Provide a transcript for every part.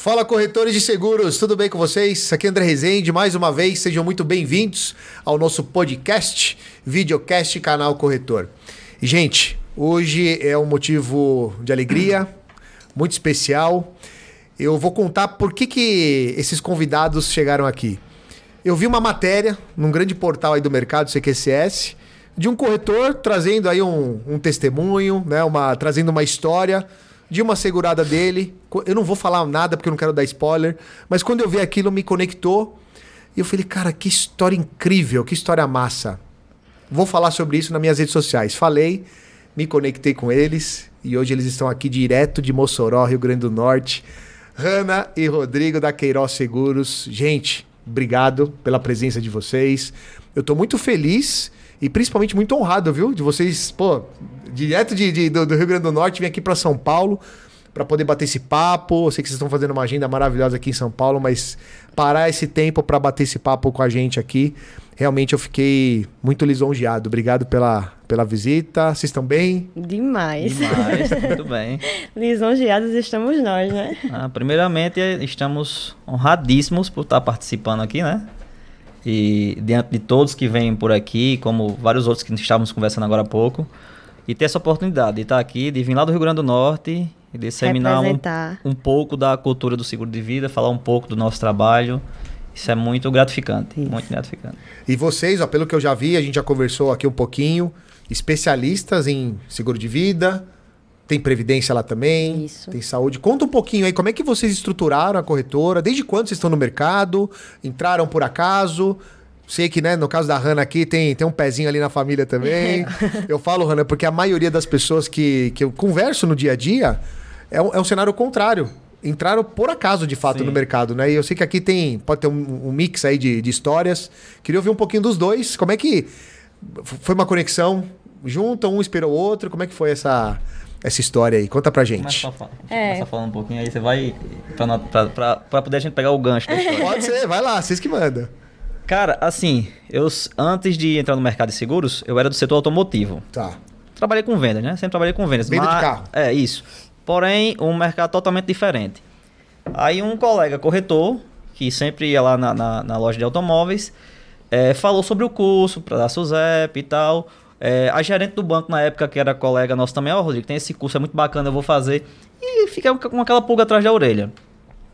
Fala corretores de seguros, tudo bem com vocês? Aqui é André Rezende, mais uma vez, sejam muito bem-vindos ao nosso podcast, videocast canal Corretor. Gente, hoje é um motivo de alegria, muito especial. Eu vou contar por que, que esses convidados chegaram aqui. Eu vi uma matéria num grande portal aí do mercado, CQCS, de um corretor trazendo aí um, um testemunho, né, uma, trazendo uma história de uma segurada dele. Eu não vou falar nada porque eu não quero dar spoiler, mas quando eu vi aquilo me conectou e eu falei, cara, que história incrível, que história massa. Vou falar sobre isso nas minhas redes sociais. Falei, me conectei com eles e hoje eles estão aqui direto de Mossoró, Rio Grande do Norte. Hanna e Rodrigo da Queiroz Seguros. Gente, obrigado pela presença de vocês. Eu estou muito feliz e principalmente muito honrado, viu? De vocês, pô, direto de, de do, do, Rio Grande do Norte, vim aqui para São Paulo para poder bater esse papo. Eu sei que vocês estão fazendo uma agenda maravilhosa aqui em São Paulo, mas parar esse tempo para bater esse papo com a gente aqui, realmente eu fiquei muito lisonjeado. Obrigado pela, pela visita. Vocês estão bem? Demais. Demais, muito bem. Lisonjeados estamos nós, né? Ah, primeiramente, estamos honradíssimos por estar participando aqui, né? E diante de todos que vêm por aqui, como vários outros que estávamos conversando agora há pouco, e ter essa oportunidade de estar aqui, de vir lá do Rio Grande do Norte e disseminar um, um pouco da cultura do seguro de vida, falar um pouco do nosso trabalho. Isso é muito gratificante, Isso. muito gratificante. E vocês, ó, pelo que eu já vi, a gente já conversou aqui um pouquinho, especialistas em seguro de vida, tem previdência lá também, Isso. tem saúde. Conta um pouquinho aí, como é que vocês estruturaram a corretora? Desde quando vocês estão no mercado? Entraram por acaso? Sei que, né, no caso da Hanna aqui, tem, tem um pezinho ali na família também. eu falo, Hanna, porque a maioria das pessoas que, que eu converso no dia a dia é um, é um cenário contrário. Entraram por acaso, de fato, Sim. no mercado, né? E eu sei que aqui tem, pode ter um, um mix aí de, de histórias. Queria ouvir um pouquinho dos dois. Como é que foi uma conexão junto, um esperou o outro? Como é que foi essa essa história aí? Conta pra gente. Começa, é. começa falando um pouquinho aí, você vai. Pra, pra, pra, pra, poder a gente pegar o gancho da história. Pode ser, vai lá, vocês que mandam. Cara, assim, eu antes de entrar no mercado de seguros, eu era do setor automotivo. Tá. Trabalhei com vendas, né? Sempre trabalhei com vendas. Venda mas, de carro. É, isso. Porém, um mercado totalmente diferente. Aí um colega corretor, que sempre ia lá na, na, na loja de automóveis, é, falou sobre o curso para da SUSEP e tal. É, a gerente do banco na época, que era colega nosso também, ó, oh, Rodrigo, tem esse curso, é muito bacana, eu vou fazer. E fiquei com aquela pulga atrás da orelha.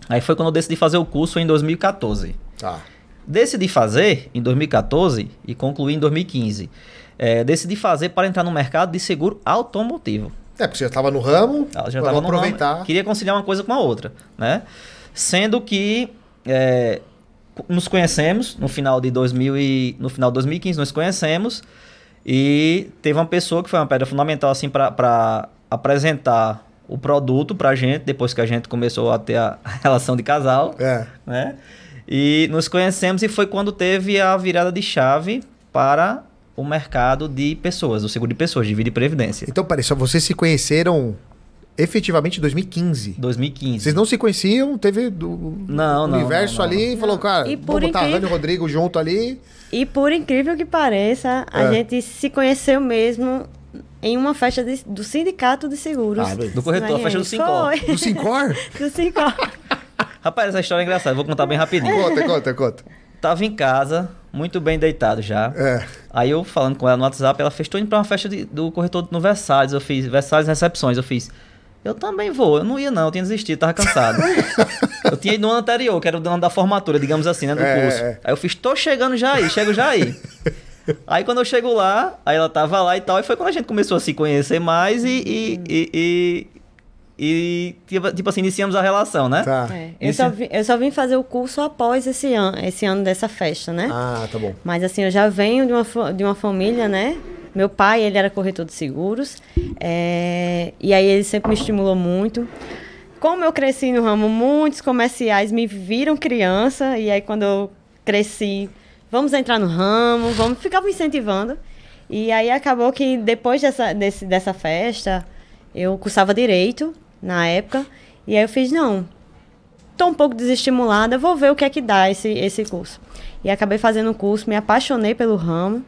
Aí foi quando eu decidi fazer o curso em 2014. Tá. Decidi fazer em 2014 e concluí em 2015. É, decidi fazer para entrar no mercado de seguro automotivo. É, porque você já estava no ramo, já estava no aproveitar. Ramo, queria conciliar uma coisa com a outra, né? Sendo que é, nos conhecemos no final de 2000 e, no final de 2015 nos conhecemos e teve uma pessoa que foi uma pedra fundamental assim para apresentar o produto para a gente, depois que a gente começou a ter a relação de casal. É. Né? E nos conhecemos e foi quando teve a virada de chave para o mercado de pessoas, o seguro de pessoas, de vida e previdência. Então, peraí, só vocês se conheceram efetivamente em 2015. 2015. Vocês não se conheciam? Teve do não, universo não, não, ali e falou, cara, e vamos botar incrível... a e o Rodrigo junto ali. E por incrível que pareça, a é. gente se conheceu mesmo em uma festa de, do sindicato de seguros. Ah, do corretor, a festa do Sincor. Do Sincor? do Sincor. Rapaz, essa história é engraçada, vou contar bem rapidinho. Conta, conta, conta. Tava em casa, muito bem deitado já. É. Aí eu falando com ela no WhatsApp, ela fez, tô indo pra uma festa de, do corretor no Versalhes, eu fiz, Versalhes Recepções, eu fiz... Eu também vou. Eu não ia, não. Eu tinha desistido, tava cansado. eu tinha ido no ano anterior, que era o ano da formatura, digamos assim, né? Do é, curso. É. Aí eu fiz, tô chegando já aí, chego já aí. aí quando eu chego lá, aí ela tava lá e tal, e foi quando a gente começou a se conhecer mais e. e, e, e, e tipo, tipo assim, iniciamos a relação, né? Tá. É. Eu, só vim, eu só vim fazer o curso após esse ano, esse ano dessa festa, né? Ah, tá bom. Mas assim, eu já venho de uma, de uma família, né? Meu pai, ele era corretor de seguros, é, e aí ele sempre me estimulou muito. Como eu cresci no ramo, muitos comerciais me viram criança, e aí quando eu cresci, vamos entrar no ramo, vamos, ficava incentivando. E aí acabou que depois dessa, desse, dessa festa, eu cursava direito na época, e aí eu fiz, não, estou um pouco desestimulada, vou ver o que é que dá esse, esse curso. E acabei fazendo o curso, me apaixonei pelo ramo.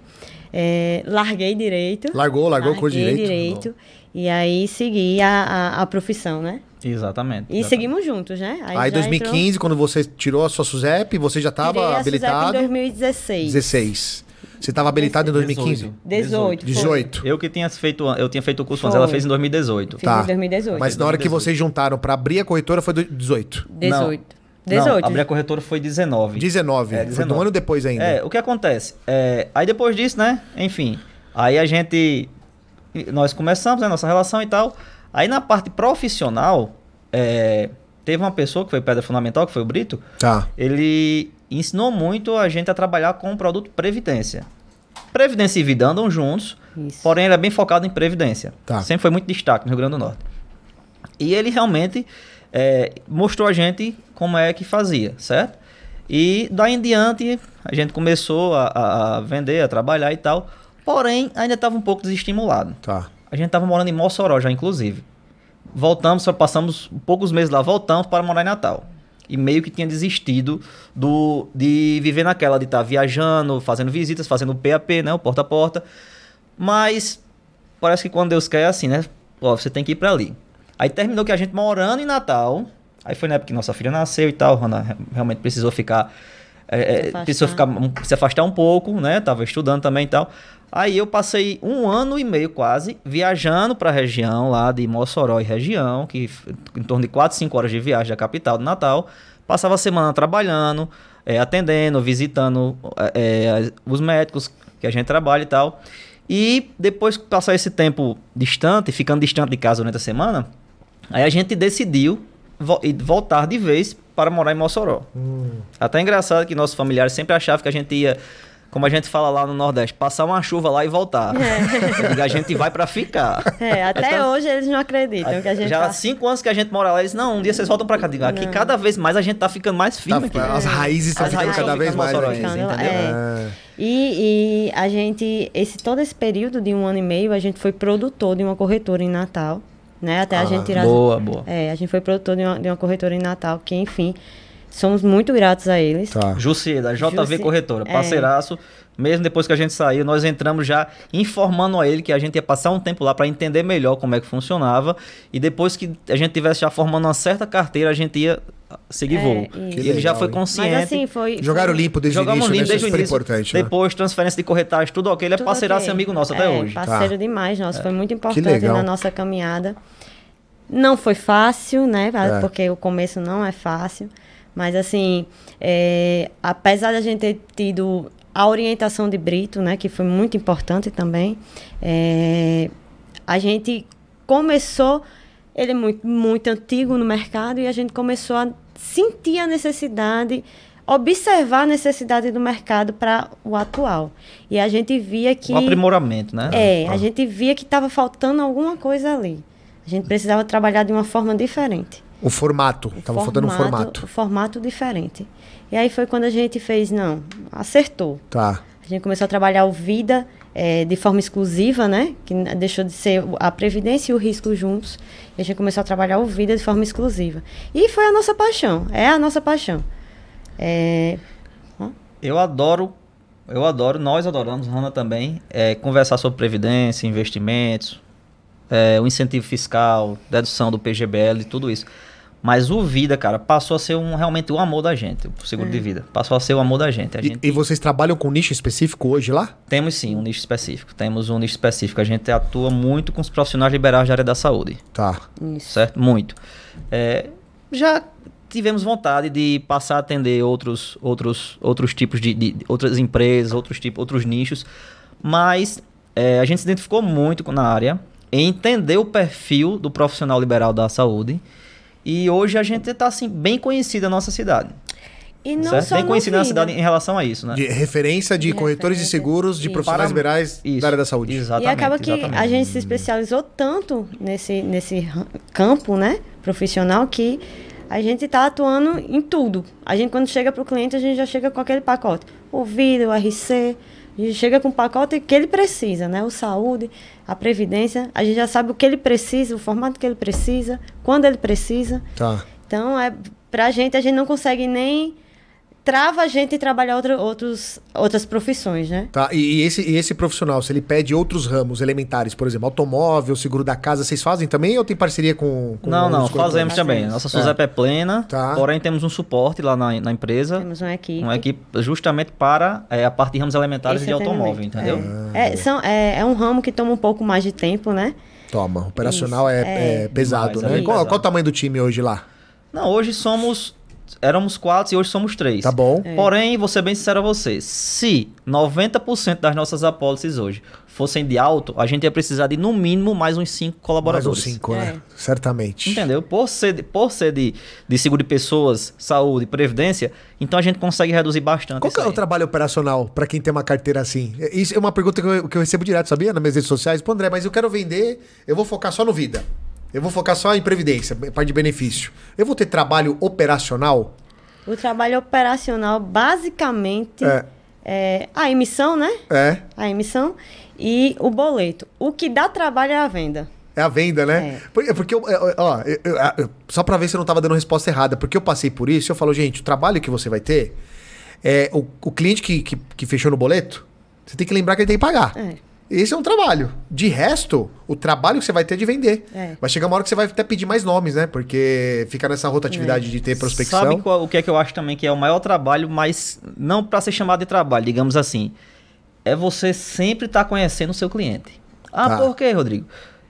É, larguei direito. Largou, largou com direito. direito. E aí segui a, a, a, profissão, né? Exatamente. E exatamente. seguimos juntos, né? Aí, em 2015, quando você tirou a sua SUSEP, você já entrou- estava habilitado? em 2016. 16. Você estava habilitado em 2015? 18. foi. 18. Eu que tinha feito, eu tinha feito o curso antes, Foi. ela fez em 2018. Fiz Tá. em 2018. Mas na hora que 2018. vocês juntaram para abrir a corretora foi do 18. 18. Não, 18. abrir a corretora foi 19. 19. É, Foi um 19. ano depois ainda. É, o que acontece? É, aí depois disso, né? Enfim, aí a gente. Nós começamos, né? Nossa relação e tal. Aí na parte profissional, é, teve uma pessoa que foi pedra fundamental, que foi o Brito. Tá. Ele ensinou muito a gente a trabalhar com o produto Previdência. Previdência e vida andam juntos, Isso. porém ele é bem focado em Previdência. Tá. Sempre foi muito destaque no Rio Grande do Norte. E ele realmente é, mostrou a gente como é que fazia, certo? E daí em diante a gente começou a, a- vender, a trabalhar e tal. Porém, ainda estava um pouco desestimulado. Tá. A gente estava morando em Mossoró já, inclusive. Voltamos, só passamos poucos meses lá, voltamos para morar em Natal. E meio que tinha desistido do, de viver naquela, de estar viajando, fazendo visitas, fazendo o PAP, né? O porta a porta. Mas parece que quando Deus quer é assim, né? Ó, você tem que ir para ali. Aí terminou que a gente morando em Natal. Aí foi na época que nossa filha nasceu e tal. Re- realmente precisou ficar. é, é, precisou ficar, se afastar um pouco, né? Tava estudando também e tal. Aí eu passei um ano e meio quase viajando para a região lá de Mossoró e região, que em torno de 4, 5 horas de viagem da capital do Natal. Passava a semana trabalhando, é, atendendo, visitando é, é, os médicos que a gente trabalha e tal. E depois que passar esse tempo distante, ficando distante de casa durante a semana, aí a gente decidiu vo- e voltar de vez para morar em Mossoró. Até engraçado que nossos familiares sempre achavam que a gente ia, como a gente fala lá no Nordeste, passar uma chuva lá e voltar. Digo, a gente vai para ficar. É, até Então, hoje eles não acreditam que a gente Já há tá... cinco anos que a gente mora lá, eles não, um dia vocês voltam para cá. Digo, Aqui Não. cada vez mais a gente tá ficando mais firme Tá, aqui. As raízes estão ficando raízes cada vez mais. né? Ficando, entendeu? é. É. E, e a gente, esse, todo esse período de um ano e meio, a gente foi produtor de uma corretora em Natal, né? Até Ah, a gente tirar... Boa, boa. É, a gente foi produtor de uma, de uma corretora em Natal, que, enfim, somos muito gratos a eles. Tá. Jussi, da JV Jussi, Corretora, é. Mesmo depois que a gente saiu, nós entramos já informando a ele que a gente ia passar um tempo lá para entender melhor como é que funcionava. E depois que a gente tivesse já formando uma certa carteira, a gente ia seguir É, voo. isso. E Que ele já foi consciente. Mas assim, foi... Jogaram limpo desde o início, né? limpo Isso é desde o super início. importante. né? Depois, transferência de corretagem, tudo ok. Ele é Tudo parceiraço ok. e amigo nosso até É, hoje. Parceiro Tá. demais nosso, foi muito Que importante na nossa caminhada. Não foi fácil, né? É. Porque o começo não é fácil. Mas assim, é, apesar de a gente ter tido a orientação de Brito, né? Que foi muito importante também. é, a gente começou. Ele é muito, muito antigo no mercado e a gente começou a sentir a necessidade, observar a necessidade do mercado para o atual. E a gente via que. Um aprimoramento, né? É, a gente via que estava faltando alguma coisa ali. A gente precisava trabalhar de uma forma diferente. O formato. O Tava faltando um formato. O formato diferente. E aí foi quando a gente fez, não, acertou. Tá. A gente começou a trabalhar o vida eh, de forma exclusiva, né? Que deixou de ser a previdência e o risco juntos. E a gente começou a trabalhar o vida de forma exclusiva. E foi a nossa paixão. É a nossa paixão. É, Eu adoro, eu adoro, nós adoramos, Hanna também, é, conversar sobre previdência, investimentos, é, o incentivo fiscal, dedução do PGBL e tudo isso. Mas o Vida, cara, passou a ser um, realmente o amor da gente, o seguro de vida. Passou a ser o amor da gente. A E, gente e vocês trabalham com nicho específico hoje lá? temos sim um nicho específico. Temos um nicho específico. A gente atua muito com os profissionais liberais da área da saúde. Tá. isso. certo? Muito. É, já tivemos vontade de passar a atender outros, outros, outros tipos de, de- de outras empresas, outros tipos, outros nichos, mas é, a gente se identificou muito com- na área, em entender o perfil do profissional liberal da saúde. E hoje a gente está assim, bem conhecido na nossa cidade. E não certo? só Bem no conhecido na cidade em relação a isso, né? De referência de De corretores de referência. seguros de Isso. profissionais Para- liberais Isso. da área da saúde. Exatamente. e acaba que exatamente. a gente se especializou tanto nesse, nesse campo, né, profissional, que a gente está atuando em tudo. A gente, quando chega para o cliente, a gente já chega com aquele pacote. O vida, o RC, gente chega com o pacote que ele precisa, né? O saúde, a previdência, a gente já sabe o que ele precisa, o formato que ele precisa, quando ele precisa. Tá. Então, é, pra gente, a gente não consegue nem trava a gente de trabalhar outra, outros, outras profissões, né? Tá, e, e esse, e esse profissional, se ele pede outros ramos elementares, por exemplo, automóvel, seguro da casa, vocês fazem também ou tem parceria com. com Não, não, fazemos também. Nossa SUSEP é, plena, Tá. porém temos um suporte lá na, na empresa, Temos uma equipe. uma equipe justamente para é, a parte de ramos elementares Esse de automóvel, entendeu? É, É, são, é, é um ramo que toma um pouco mais de tempo, né? Toma, operacional é, é. é pesado, Demais, né? é Qual, pesado. qual o tamanho do time hoje lá? Não, hoje somos. Éramos quatro e hoje somos três. Tá bom. É. Porém, vou ser bem sincero a você. Se 90% das nossas apólices hoje fossem de alto, a gente ia precisar de no mínimo mais uns cinco Mais colaboradores. uns cinco, né? É. Certamente. Entendeu? Por ser, de, por ser de, de seguro de pessoas, saúde, previdência, então a gente consegue reduzir bastante. Qual que é o trabalho operacional pra quem tem uma carteira assim? Isso é uma pergunta que eu, que eu recebo direto, sabia? Nas minhas redes sociais. Pô, André, mas eu quero vender, eu vou focar só no vida. Eu vou focar só em previdência, parte de benefício. Eu vou ter trabalho operacional? O trabalho operacional, basicamente, É. é a emissão, né? É. A emissão e o boleto. O que dá trabalho é a venda. É a venda, né? É. É porque, eu, eu- ó, eu- eu- só pra ver se eu não tava dando resposta errada, porque eu passei por isso, eu falo, gente, o trabalho que você vai ter, é o, o cliente que, que, que fechou no boleto, você tem que lembrar que ele tem que pagar. É. Esse é um trabalho. De resto, o trabalho que você vai ter é de vender. É. Vai chegar uma hora que você vai até pedir mais nomes, né? Porque fica nessa rotatividade de ter prospecção. Sabe qual- o que é que eu acho também que é o maior trabalho, mas não para ser chamado de trabalho, digamos assim. É você sempre estar conhecendo o seu cliente. Ah, Tá. por quê, Rodrigo?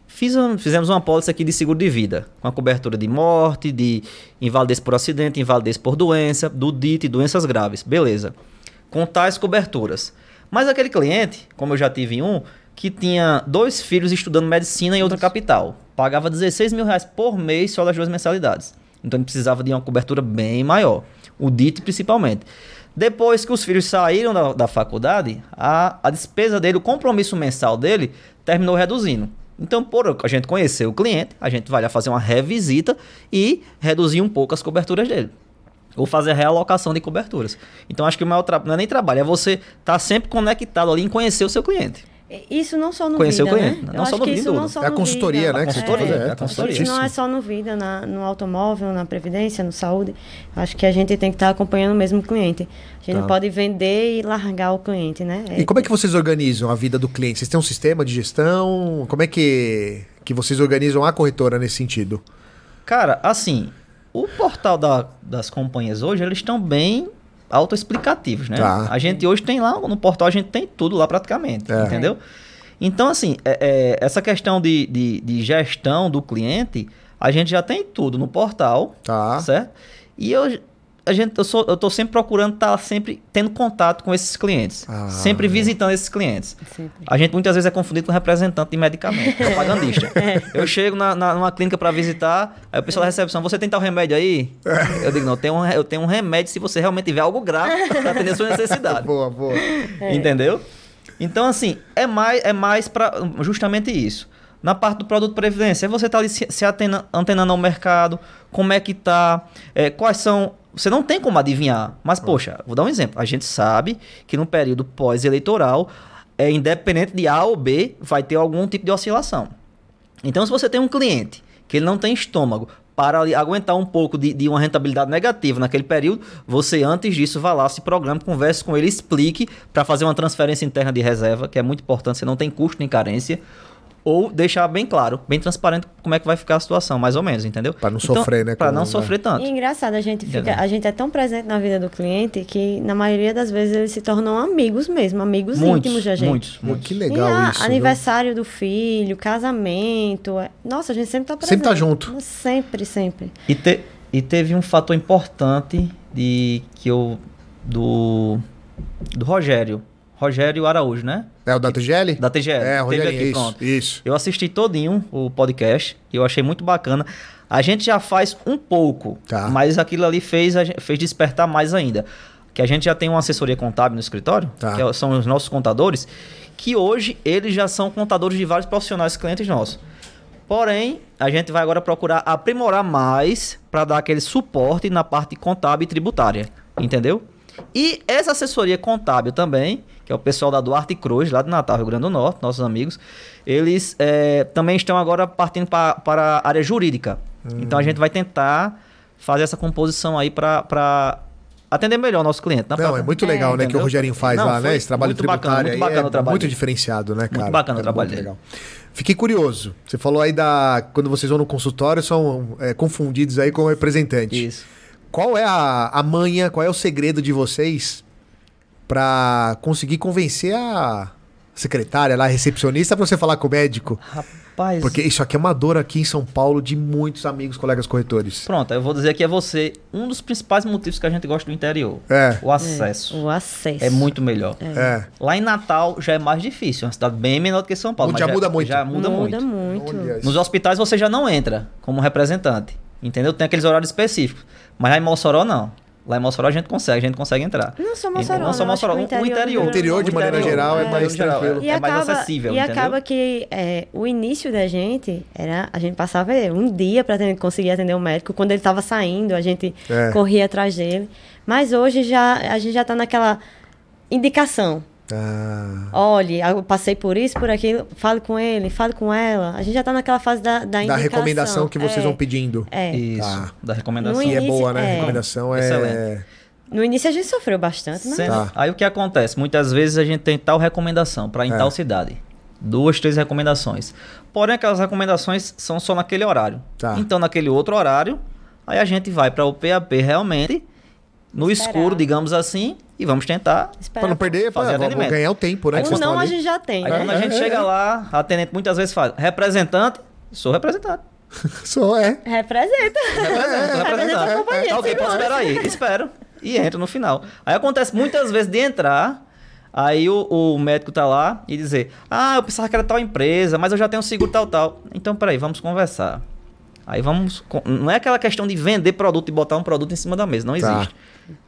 Fiz um- fizemos uma pólice aqui de seguro de vida, com a cobertura de morte, de invalidez por acidente, invalidez por doença, do DIT e doenças graves. Beleza. Com tais coberturas. Mas aquele cliente, como eu já tive um, que tinha dois filhos estudando medicina em outra capital. Pagava 16 mil reais por mês só das duas mensalidades. Então ele precisava de uma cobertura bem maior. O DIT principalmente. Depois que os filhos saíram da, da faculdade, a, a despesa dele, o compromisso mensal dele, terminou reduzindo. Então, por a gente conhecer o cliente, a gente vai lá fazer uma revisita e reduzir um pouco as coberturas dele. Ou fazer a realocação de coberturas. Então, acho que o maior trabalho não é nem trabalho, é você estar sempre conectado ali em conhecer o seu cliente. Isso não só no Conhecer o vida, cliente, né? não só no que vida, isso não só É a no consultoria, vida. né? A você consultoria, é a tá consultoria. Isso não é só no vida, na- no automóvel, na previdência, no saúde. Acho que a gente tem que estar acompanhando mesmo o cliente. A gente Tá. não pode vender e largar o cliente, né? E como é que vocês organizam a vida do cliente? Vocês têm um sistema de gestão? Como é que, que vocês organizam a corretora nesse sentido? Cara, assim, o portal da- das companhias hoje, eles estão bem autoexplicativos, né? Tá. A gente hoje tem lá, no portal a gente tem tudo lá praticamente, É. entendeu? Então, assim, é- é, essa questão de, de, de gestão do cliente, a gente já tem tudo no portal, Tá. certo? E eu, a gente, eu, sou, eu tô sempre procurando estar sempre tendo contato com esses clientes, Ah. sempre visitando esses clientes. Sempre. A gente muitas vezes é confundido com representante de medicamento, propagandista. Eu chego na, na- numa clínica para visitar, aí o pessoal da recepção, você tem tal remédio aí? Eu digo, não, eu tenho, um, eu tenho um remédio se você realmente tiver algo grave para atender a sua necessidade. Boa, boa. Entendeu? Então, assim, é mais, é mais para justamente isso. Na parte do produto previdência, é você tá ali se, se atena- antenando ao mercado, como é que tá, é, quais são. Você não tem como adivinhar. Mas, poxa, vou dar um exemplo. A gente sabe que no período pós-eleitoral, é, independente de A ou B, vai ter algum tipo de oscilação. Então, se você tem um cliente que ele não tem estômago para aguentar um pouco de, de uma rentabilidade negativa naquele período, você antes disso vá lá, se programe, converse com ele, explique para fazer uma transferência interna de reserva, que é muito importante, você não tem custo nem carência. Ou deixar bem claro, bem transparente como é que vai ficar a situação, mais ou menos, entendeu? Pra não sofrer, né, Para não sofrer E tanto. é engraçado, a gente, fica, Entendeu? a gente é tão presente na vida do cliente que, na maioria das vezes, eles se tornam amigos mesmo, amigos Muitos, íntimos da gente. muitos, muitos. que E legal a- isso. viu? aniversário do filho, casamento. é- Nossa, a gente sempre tá presente. Sempre tá junto. Sempre, sempre. E, te- e teve um fator importante de que eu do do Rogério, Rogério Araújo, né? É o da TGL? Da TGL. É, Rogério, aqui, isso, pronto. isso. Eu assisti todinho o podcast e eu achei muito bacana. A gente já faz um pouco, Tá. mas aquilo ali fez, fez despertar mais ainda. Que a gente já tem uma assessoria contábil no escritório, Tá. que é- são os nossos contadores, que hoje eles já são contadores de vários profissionais clientes nossos. Porém, a gente vai agora procurar aprimorar mais para dar aquele suporte na parte contábil e tributária, entendeu? E essa assessoria contábil também, que é o pessoal da Duarte Cruz, lá de Natal, Rio Grande do Norte, nossos amigos, eles eh, também estão agora partindo pa- para a área jurídica. Então a gente vai tentar fazer essa composição aí para atender melhor o nosso cliente. na Não, própria- é muito legal, né, que o? Rogerinho faz Não, lá, né? Esse trabalho muito bacana, tributário muito aí bacana é o trabalho muito diferenciado, né, cara? bacana o É trabalho muito dele. legal. Fiquei curioso. Você falou aí da. Quando vocês vão no consultório, são é, confundidos aí com o representante. Isso. Qual é a, a manha, qual é o segredo de vocês pra conseguir convencer a secretária lá, a recepcionista, pra você falar com o médico? Rapaz. Porque isso aqui é uma dor aqui em São Paulo de muitos amigos, colegas corretores. Pronto, eu vou dizer que é você um dos principais motivos que a gente gosta do interior. É. O acesso. O acesso. É muito melhor. É. Lá em Natal já é mais difícil, é uma cidade bem menor do que São Paulo. Já mas muda muito. Já muda, Muda muito. muito. Nos hospitais você já não entra como representante. Entendeu? Tem aqueles horários específicos. Mas lá em Mossoró não. Lá em Mossoró a gente consegue, a gente consegue entrar. Não só Mossoró, não só Mossoró, o o interior interior. do interior, de O maneira interior, geral, é o mais interior tranquilo. E É mais acaba, acessível, e entendeu? acaba que é, o início da gente era a gente passava é, um dia para conseguir atender o médico. Quando ele estava saindo, a gente É. corria atrás dele. Mas hoje já a gente já está naquela indicação. Ah, Olhe, eu passei por isso, por aquilo, fale com ele, fale com ela. A gente já está naquela fase da, da da recomendação que vocês É, vão pedindo. É. Isso, Tá. da recomendação. No Que é início, boa, né? A é. recomendação é. Excelente. No início a gente sofreu bastante, mas Tá. Aí o que acontece? Muitas vezes a gente tem tal recomendação para em É. tal cidade. Duas, três recomendações. Porém, aquelas recomendações são só naquele horário. Tá. Então, naquele outro horário, aí a gente vai para o PAP realmente, no Esperar. escuro, digamos assim, e vamos tentar. espera. Pra não perder, Fazer atendimento. ganhar o tempo, né? Um não a gente já tem, Aí né? quando a gente É, chega é. lá, a atendente muitas vezes fala, representante, sou representante. Só é. Representa. Represento, sou Representa a companhia, Tá ok, posso esperar aí. Espero. E entro no final. Aí acontece muitas vezes de entrar, aí o, o médico tá lá e dizer, ah, eu pensava que era tal empresa, mas eu já tenho seguro tal, tal. Então, peraí, vamos conversar. Aí vamos. Não é aquela questão de vender produto e botar um produto em cima da mesa, não Tá. existe.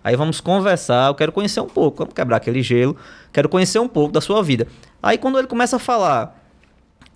Aí vamos conversar, eu quero conhecer um pouco, vamos quebrar aquele gelo, quero conhecer um pouco da sua vida. Aí quando ele começa a falar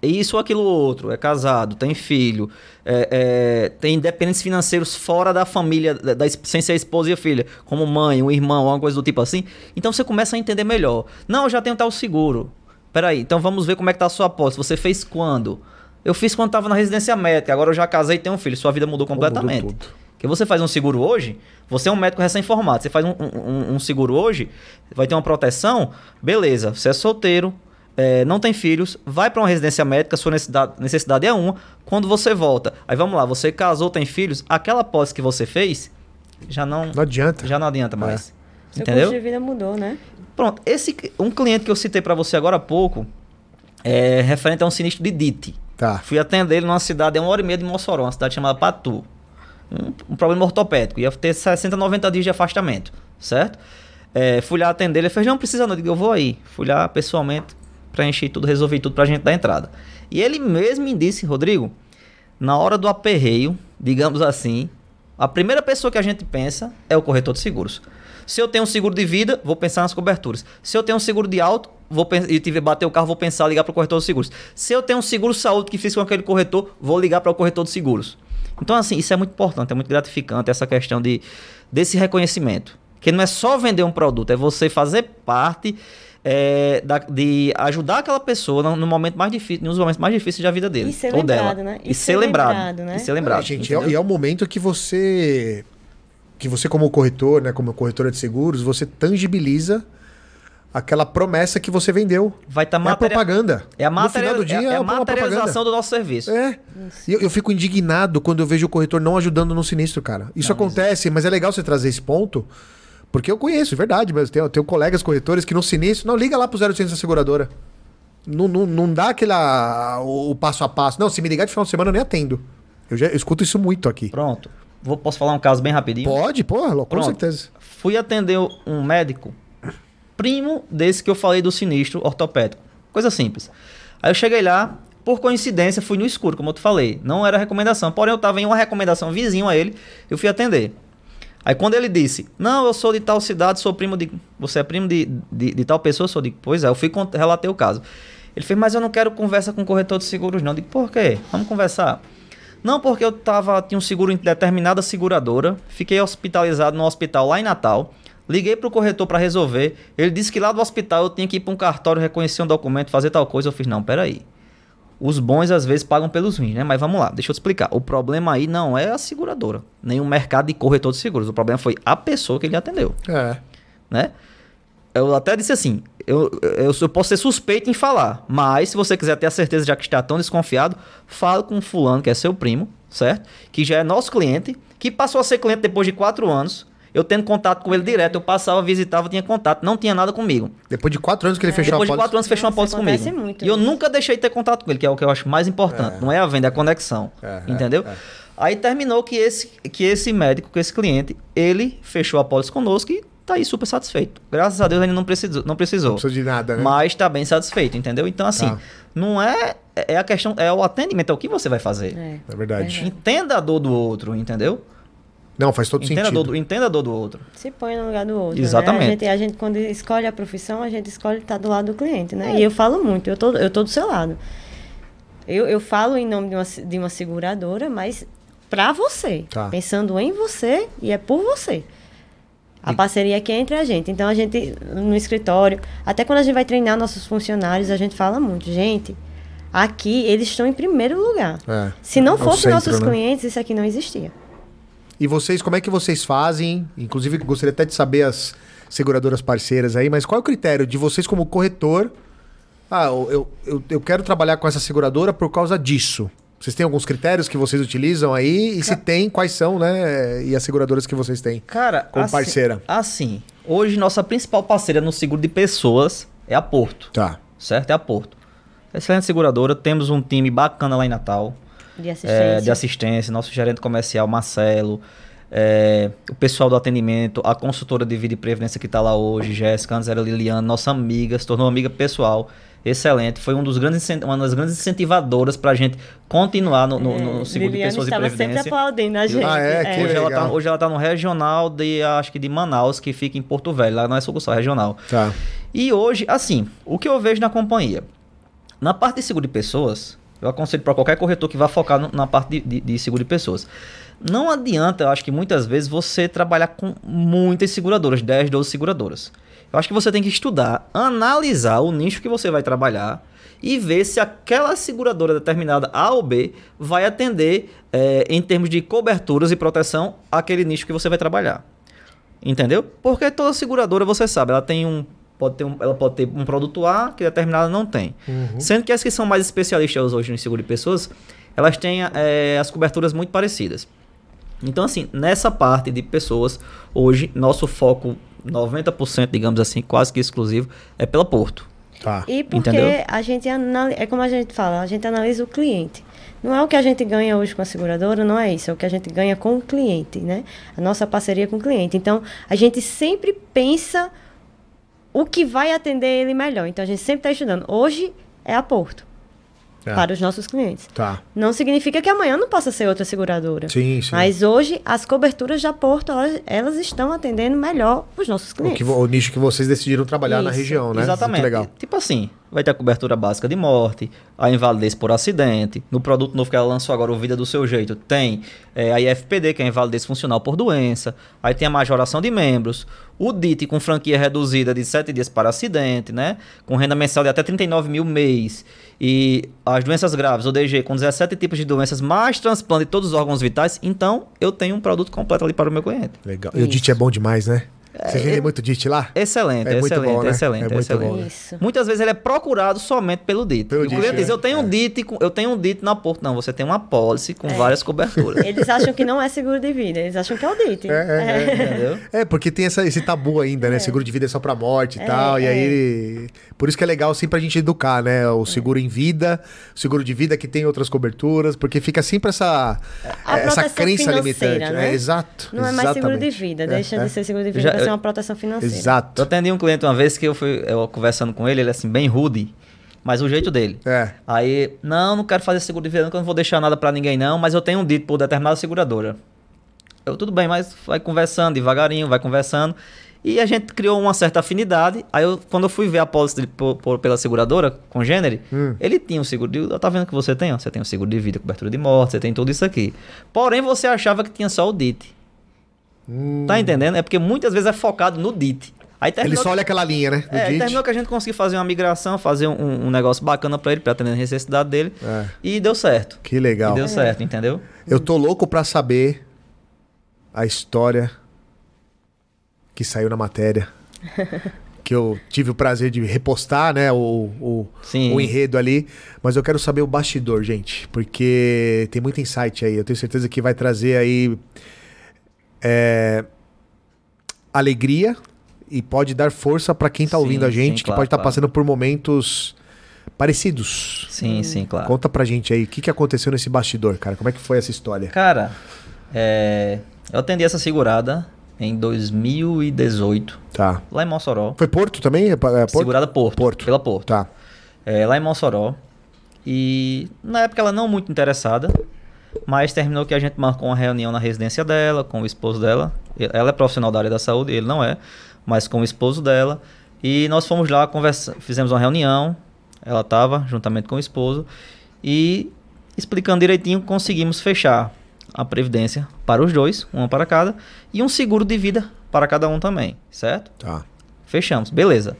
isso ou aquilo outro, é casado, tem filho, é, é, tem independentes financeiros fora da família, da, da- sem ser esposa e a filha, como mãe, um irmão, alguma coisa do tipo assim. Então você começa a entender melhor. Não, eu já tenho tal seguro. Peraí, então vamos ver como é que tá a sua aposta. Você fez quando? Eu fiz quando estava na residência médica, agora eu já casei e tenho um filho. Sua vida mudou completamente. Mudou tudo. Porque você faz um seguro hoje, você é um médico recém-formado, você faz um, um- um seguro hoje, vai ter uma proteção, beleza, você é solteiro, é, não tem filhos, vai para uma residência médica, sua necessidade, necessidade é uma, quando você volta, aí vamos lá, você casou, tem filhos, aquela posse que você fez, já não, Não adianta. já não adianta mais. Seu Entendeu? custo de vida mudou, né? Pronto, esse um cliente que eu citei para você agora há pouco, é referente a um sinistro de DIT. Tá. Fui atender ele numa cidade, é uma hora e meia de Mossoró, uma cidade chamada Patu. Um, um problema ortopédico. Ia ter 60, 90 dias de afastamento, certo? É, fui lá atender ele, fez, não precisa não, eu digo, eu vou aí. Fui lá pessoalmente, preenchi tudo, resolvi tudo pra gente dar entrada. E ele mesmo me disse, Rodrigo, na hora do aperreio, digamos assim, a primeira pessoa que a gente pensa é o corretor de seguros. Se eu tenho um seguro de vida, vou pensar nas coberturas. Se eu tenho um seguro de auto, vou e tiver bater o carro, vou pensar ligar para o corretor de seguros. Se eu tenho um seguro saúde que fiz com aquele corretor, vou ligar para o corretor de seguros. Então, assim, isso é muito importante, é muito gratificante essa questão de, desse reconhecimento. Que não é só vender um produto, é você fazer parte é, da- de ajudar aquela pessoa no, no momento mais difícil, nos momentos mais difíceis da vida dele. E ser ou lembrado, dela. né? E, ser lembrado. né? E ser lembrado. É, gente, é, e é o momento que você, que você como corretor, né, como corretora de seguros, você tangibiliza aquela promessa que você vendeu. Vai estar É a propaganda. É a, No final material, do dia é, é é a uma materialização do nosso serviço. É. E eu, eu fico indignado quando eu vejo o corretor não ajudando no sinistro, cara. Isso acontece, mas é legal você trazer esse ponto, porque eu conheço, é verdade, mas eu tenho, tenho colegas corretores que no sinistro, não, liga lá pro 0800 da seguradora. Não, não, não dá aquela, o, o passo a passo. Não, se me ligar de final de semana eu nem atendo. Eu já eu escuto isso muito aqui. Pronto. Vou, posso falar um caso bem rapidinho? Pode, pô, com Pronto. certeza. Fui atender um médico, primo desse que eu falei do sinistro ortopédico. Coisa simples. Aí eu cheguei lá, por coincidência, fui no escuro, como eu te falei. Não era recomendação, porém eu estava em uma recomendação vizinho a ele, eu fui atender. Aí quando ele disse, não, eu sou de tal cidade, sou primo de. Você é primo de, de, de tal pessoa? Eu sou de. Pois é, eu fui relatei o caso. Ele fez, mas eu não quero conversa com corretor de seguros, não. Eu digo, por quê? Vamos conversar. Não, porque eu tava, tinha um seguro em determinada seguradora, fiquei hospitalizado no hospital lá em Natal. Liguei pro corretor para resolver. Ele disse que lá do hospital eu tinha que ir para um cartório reconhecer um documento, fazer tal coisa. Eu fiz, não, peraí. os bons às vezes pagam pelos ruins, né? Mas vamos lá, deixa eu te explicar. O problema aí não é a seguradora, nem o mercado de corretor de seguros. O problema foi a pessoa que ele atendeu, É. né? Eu até disse assim, eu, eu, eu posso ser suspeito em falar, mas se você quiser ter a certeza, já que está tão desconfiado, fala com fulano, que é seu primo, certo? Que já é nosso cliente, que passou a ser cliente depois de quatro anos. Eu tendo contato com ele direto, eu passava, visitava, tinha contato, não tinha nada comigo. Depois de quatro anos que ele fechou Depois a de pólice. quatro anos fechou uma Nossa, pólice comigo. muito e eu isso. nunca deixei de ter contato com ele, que é o que eu acho mais importante. Não é a venda, é a conexão. É, é, entendeu? é. Aí terminou que esse, que esse médico, que esse cliente, ele fechou a pólice conosco e tá aí super satisfeito. Graças a Deus ele não precisou. Não precisou. Não precisa de nada, né? Mas tá bem satisfeito, entendeu? Então, assim, Tá. não é. É a questão, é o atendimento, é o que você vai fazer. É. É verdade. Entenda a dor do outro, entendeu? Não, faz todo Entenda sentido. do, entenda a dor do outro. Se põe no lugar do outro. Exatamente. Né? A, gente, a gente, quando escolhe a profissão, a gente escolhe estar do lado do cliente, né? E eu falo muito, eu tô, eu tô do seu lado. Eu, eu falo em nome de uma, de uma seguradora, mas para você. Tá. Pensando em você e é por você. A parceria aqui é entre a gente. Então, a gente, no escritório, até quando a gente vai treinar nossos funcionários, a gente fala muito. Gente, aqui eles estão em primeiro lugar. É. Se não É fossem nossos né? clientes, isso aqui não existia. E vocês, como é que vocês fazem? Inclusive, gostaria até de saber as seguradoras parceiras aí, mas qual é o critério de vocês como corretor? Ah, eu, eu, eu, quero trabalhar com essa seguradora por causa disso. Vocês têm alguns critérios que vocês utilizam aí? E se tem, quais são, né? E as seguradoras que vocês têm? Cara, Como assim- parceira. Assim, hoje nossa principal parceira no seguro de pessoas é a Porto. Tá. certo? É a Porto. Excelente seguradora, temos um time bacana lá em Natal, De é, assistência. de assistência, nosso gerente comercial Marcelo, é, o pessoal do atendimento, a consultora de vida e previdência que está lá hoje, Jéssica, antes era Liliana, nossa amiga, se tornou amiga pessoal, excelente, foi um dos grandes, uma das grandes incentivadoras para a gente continuar no, no- no seguro de pessoas e estava sempre previdência. aplaudindo a gente. Ah, é? Que Hoje ela, tá, legal. hoje ela tá no regional de, acho que de Manaus, que fica em Porto Velho, lá não é sucursal, é regional. Tá. E hoje, assim, o que eu vejo na companhia? Na parte de seguro de pessoas, eu aconselho para qualquer corretor que vá focar no- na parte de, de- de seguro de pessoas. Não adianta, eu acho que muitas vezes, você trabalhar com muitas seguradoras, 10, 12 seguradoras. Eu acho que você tem que estudar, analisar o nicho que você vai trabalhar e ver se aquela seguradora determinada A ou B vai atender, eh, em termos de coberturas e proteção, aquele nicho que você vai trabalhar. Entendeu? Porque toda seguradora, você sabe, ela tem um. Pode ter um, ela pode ter um produto A que determinada não tem. Sendo que as que são mais especialistas hoje no seguro de pessoas, elas têm eh, as coberturas muito parecidas. Então, assim, nessa parte de pessoas, hoje, nosso foco, 90%, digamos assim, quase que exclusivo, é pela Porto. Tá. E porque Entendeu? a gente analisa, é como a gente fala, a gente analisa o cliente. Não é o que a gente ganha hoje com a seguradora, não é isso, é o que a gente ganha com o cliente, né? A nossa parceria com o cliente. Então, a gente sempre pensa o que vai atender ele melhor. Então, a gente sempre está estudando. Hoje é a Porto, É. para os nossos clientes. Tá. Não significa que amanhã não possa ser outra seguradora. Sim, sim. Mas hoje, as coberturas da Porto, elas, elas estão atendendo melhor os nossos O, clientes. que vo- o nicho que vocês decidiram trabalhar na Isso, região, né? Exatamente. Muito legal. Tipo assim, vai ter a cobertura básica de morte, a invalidez por acidente. No produto novo que ela lançou agora, o Vida do Seu Jeito, tem é, a IFPD, que é a invalidez funcional por doença. Aí tem a majoração de membros. O DIT com franquia reduzida de 7 dias para acidente, né? Com renda mensal de até 39 mil mês. E as doenças graves, o DG, com 17 tipos de doenças, mais transplante de todos os órgãos vitais. Então, eu tenho um produto completo ali para o meu cliente. Legal. E o DIT é bom demais, né? Vocês vendem muito DIT lá? Excelente, É muito excelente, bom, né? excelente, É muito excelente. bom, né? Isso. Muitas vezes ele é procurado somente pelo DIT. Pelo o DIT, cliente diz, eu tenho um É. DIT, eu tenho um DIT na Porto. Não, você tem uma policy com várias coberturas. Eles acham que não é seguro de vida, eles acham que é o DIT. É, é, é. Entendeu? É, porque tem essa- esse tabu ainda, né? Seguro de vida é só pra morte e É, tal. E é. aí. Por isso que é legal sempre a gente educar, né? O seguro em vida, o seguro de vida que tem outras coberturas, porque fica sempre essa, A essa crença limitante. né? É, exato. Não é mais seguro de vida, É, deixa é. de ser seguro de vida Já- ser eu- uma proteção financeira. Eu Exato. atendi um cliente uma vez que eu fui eu, conversando com ele, ele assim, bem rude, mas o jeito dele. É. Aí, não, não quero fazer seguro de vida, não, eu não vou deixar nada pra ninguém, não, mas eu tenho um dito por determinada seguradora. Eu, tudo bem, mas vai conversando devagarinho, vai conversando. E a gente criou uma certa afinidade. Aí, eu, quando eu fui ver a pólice dele por- por- pela seguradora, com gênero, Hum. ele tinha um seguro de vida. Tá vendo que você tem? ó? Você tem um seguro de vida, cobertura de morte, você tem tudo isso aqui. Porém, você achava que tinha só o DIT. Hum. Tá entendendo? É porque muitas vezes é focado no DIT. Aí Ele só olha aquela linha, né? do é, DIT. terminou que a gente conseguiu fazer uma migração, fazer um, um negócio bacana pra ele, pra atender a necessidade dele. É. E deu certo. Que legal. E deu certo, entendeu? Eu tô louco pra saber a história que saiu na matéria. que eu tive o prazer de repostar, né? O, o, o enredo ali. Mas eu quero saber o bastidor, gente. Porque tem muito insight aí. Eu tenho certeza que vai trazer aí. É, alegria e pode dar força pra quem tá Sim, ouvindo a gente, sim, que claro, pode estar claro. passando por momentos parecidos. Sim, sim, claro. Conta pra gente aí, o que, que aconteceu nesse bastidor, cara? Como é que foi essa história? Cara, é, eu atendi essa segurada em 2018, Tá. lá em Mossoró. Foi Porto também? É, Porto? Segurada Porto. Porto. Pela Porto. Tá. É, lá em Mossoró. E na época ela não muito interessada, mas terminou que a gente marcou uma reunião na residência dela, com o esposo dela. Ela é profissional da área da saúde, ele não é, mas com o esposo dela. E nós fomos lá, conversa, fizemos uma reunião, ela estava juntamente com o esposo, e explicando direitinho, conseguimos fechar a previdência para os dois, uma para cada, e um seguro de vida para cada um também, certo? Tá. Fechamos, beleza.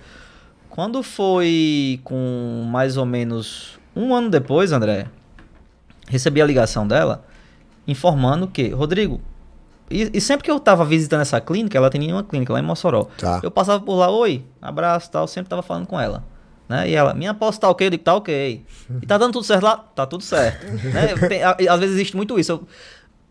Quando foi com mais ou menos um ano depois, André, recebi a ligação dela informando que, Rodrigo, e, e sempre que eu tava visitando essa clínica, ela tinha uma clínica lá em Mossoró. Tá. Eu passava por lá, oi, abraço tal, sempre tava falando com ela. Né? E ela, minha aposta tá ok? Eu digo, tá ok. E tá dando tudo certo lá? Tá tudo certo. né? Tem- a- às vezes existe muito isso. Eu,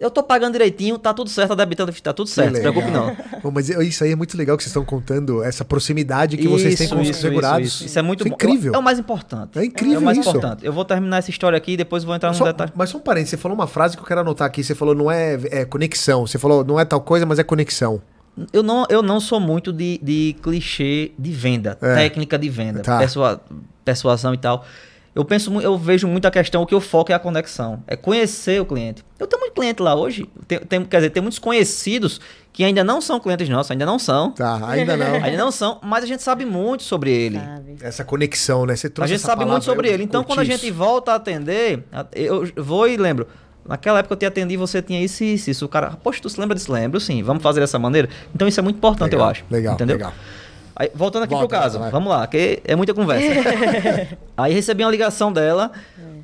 eu tô pagando direitinho, tá tudo certo, a debitando, tá tudo certo, não se preocupe não. Bom, mas isso aí é muito legal que vocês estão contando, essa proximidade que vocês têm com os segurados. Isso, isso é muito é incrível. É o mais importante. É incrível É o mais isso. importante. Eu vou terminar essa história aqui e depois vou entrar no Só- detalhe. mas só um parênteses, você falou uma frase que eu quero anotar aqui. Você falou, não é, é conexão. Você falou, não é tal coisa, mas é conexão. Eu não, eu não sou muito de, de clichê de venda, É. técnica de venda, Tá. persua- persuasão e tal. Eu penso, eu vejo muito a questão, o que eu foco é a conexão, é conhecer o cliente. Eu tenho muito cliente lá hoje, tem, tem- quer dizer, tem muitos conhecidos que ainda não são clientes nossos, ainda não são, Tá, ainda não. ainda não são, mas a gente sabe muito sobre ele. Sabe? Essa conexão, né? Você A trouxe gente essa sabe muito sobre ele. Então, quando a isso. gente volta a atender, a- eu vou e lembro. Naquela época eu te atendi, você tinha isso e isso, isso. O cara, poxa, tu se lembra disso? Lembro, sim. Vamos fazer dessa maneira? Então isso é muito importante, Legal, eu acho. Legal, Entendeu? legal. Aí, voltando aqui Volta, pro caso, vai. vamos lá, que é muita conversa. Aí recebi uma ligação dela.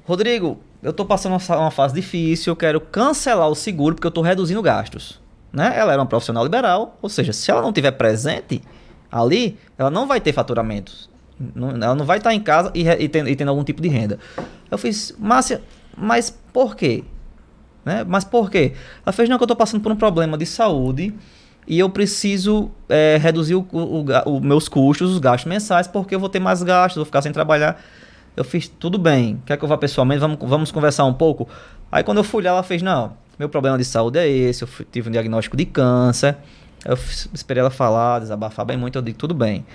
Rodrigo, eu tô passando uma, fa- uma fase difícil, eu quero cancelar o seguro porque eu tô reduzindo gastos. Né? Ela era uma profissional liberal, ou seja, se ela não tiver presente ali, ela não vai ter faturamentos. Não- ela não vai estar em casa e, e tendo, e tendo algum tipo de renda. Eu fiz, Márcia, mas por quê? Né? Mas por quê? Ela fez, não, que eu tô passando por um problema de saúde e eu preciso é, reduzir o, o, os meus custos, os gastos mensais, porque eu vou ter mais gastos, vou ficar sem trabalhar. Eu fiz, tudo bem, quer que eu vá pessoalmente? Vamos, vamos conversar um pouco? Aí quando eu fui lá, ela fez, não, meu problema de saúde é esse, eu fui- tive um diagnóstico de câncer. Eu esperei ela falar, desabafar bem muito, eu digo, tudo bem.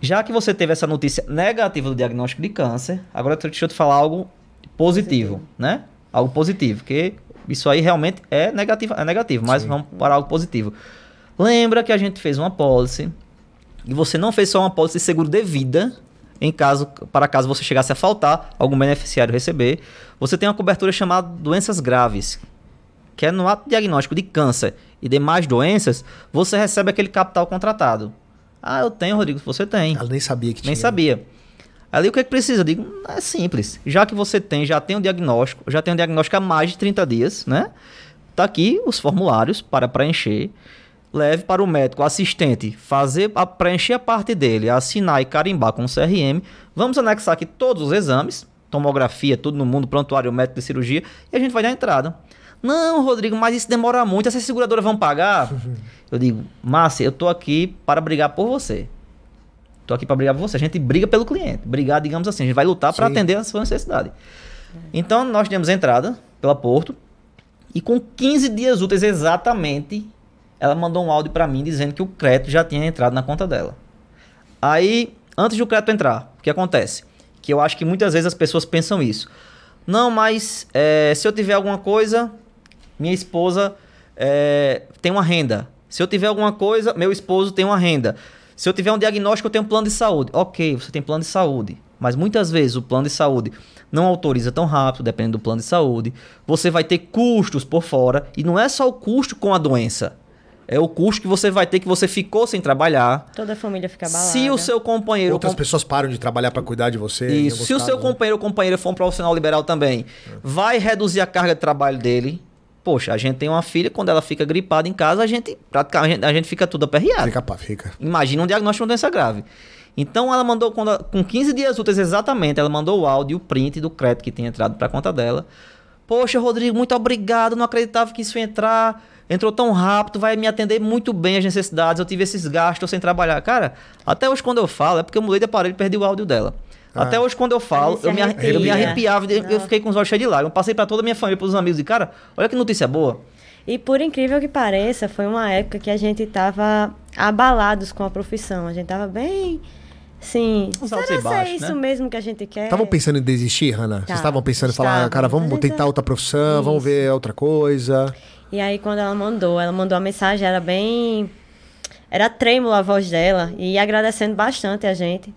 Já que você teve essa notícia negativa do diagnóstico de câncer, agora deixa eu te falar algo positivo, né? Algo positivo, porque isso aí realmente é negativo, é negativo, mas Sim. vamos para algo positivo. Lembra que a gente fez uma policy e você não fez só uma policy de seguro de vida, em caso para caso você chegasse a faltar algum beneficiário receber, você tem uma cobertura chamada doenças graves, que é no ato diagnóstico de câncer e demais doenças, você recebe aquele capital contratado. Ah, eu tenho, Rodrigo, você tem. Ela nem sabia que tinha. Nem sabia. Ali o que é que precisa? Eu digo, é simples. Já que você tem, já tem o diagnóstico, já tem o diagnóstico há mais de 30 dias, né? Tá aqui os formulários para preencher. Leve para o médico assistente fazer a, preencher a parte dele, assinar e carimbar com o CRM. Vamos anexar aqui todos os exames, tomografia, tudo no mundo, prontuário médico de cirurgia, e a gente vai dar entrada. Não, Rodrigo, mas isso demora muito, essas seguradoras vão pagar? Eu digo, Márcia, eu tô aqui para brigar por você. Tô aqui para brigar por você. A gente briga pelo cliente. Brigar, digamos assim. A gente vai lutar para atender a sua necessidade. Então, nós demos entrada pela Porto. E com 15 dias úteis exatamente, ela mandou um áudio para mim dizendo que o crédito já tinha entrado na conta dela. Aí, antes do crédito entrar, o que acontece? Que eu acho que muitas vezes as pessoas pensam isso. Não, mas é, se eu tiver alguma coisa, minha esposa é, tem uma renda. Se eu tiver alguma coisa, meu esposo tem uma renda. Se eu tiver um diagnóstico, eu tenho um plano de saúde. Ok, você tem plano de saúde. Mas muitas vezes o plano de saúde não autoriza tão rápido, dependendo do plano de saúde. Você vai ter custos por fora. E não é só o custo com a doença. É o custo que você vai ter que você ficou sem trabalhar. Toda a família fica abalada. Se o seu companheiro. Outras com- pessoas param de trabalhar para cuidar de você. Isso. Se o seu casos, né? companheiro ou companheira for um profissional liberal também, vai reduzir a carga de trabalho dele. Poxa, a gente tem uma filha, quando ela fica gripada em casa, a gente praticamente a gente fica tudo aperreado. Fica, pá, fica. Imagina um diagnóstico de uma doença grave. Então ela mandou, quando com 15 dias úteis exatamente, ela mandou o áudio e o print do crédito que tinha entrado para a conta dela. Poxa, Rodrigo, muito obrigado. Não acreditava que isso ia entrar. Entrou tão rápido, vai me atender muito bem as necessidades. Eu tive esses gastos sem trabalhar. Cara, até hoje quando eu falo, é porque eu mudei de aparelho e perdi o áudio dela. Ah. Até hoje, quando eu falo, se eu me, arre- eu me arrepia. arrepiava, eu- fiquei com os olhos cheios de lágrimas. Eu passei para toda a minha família, para os amigos, e cara, olha que notícia boa. E por incrível que pareça, foi uma época que a gente tava abalados com a profissão. A gente tava bem. Sim. Uns Será que é isso né? mesmo que a gente quer? Estavam pensando em desistir, Hanna? Vocês Tá. estavam pensando em falar, cara, vamos tentar então- outra profissão, vamos Isso. ver outra coisa. E aí, quando ela mandou, ela mandou a mensagem, era bem. Era trêmula a voz dela e agradecendo bastante a gente.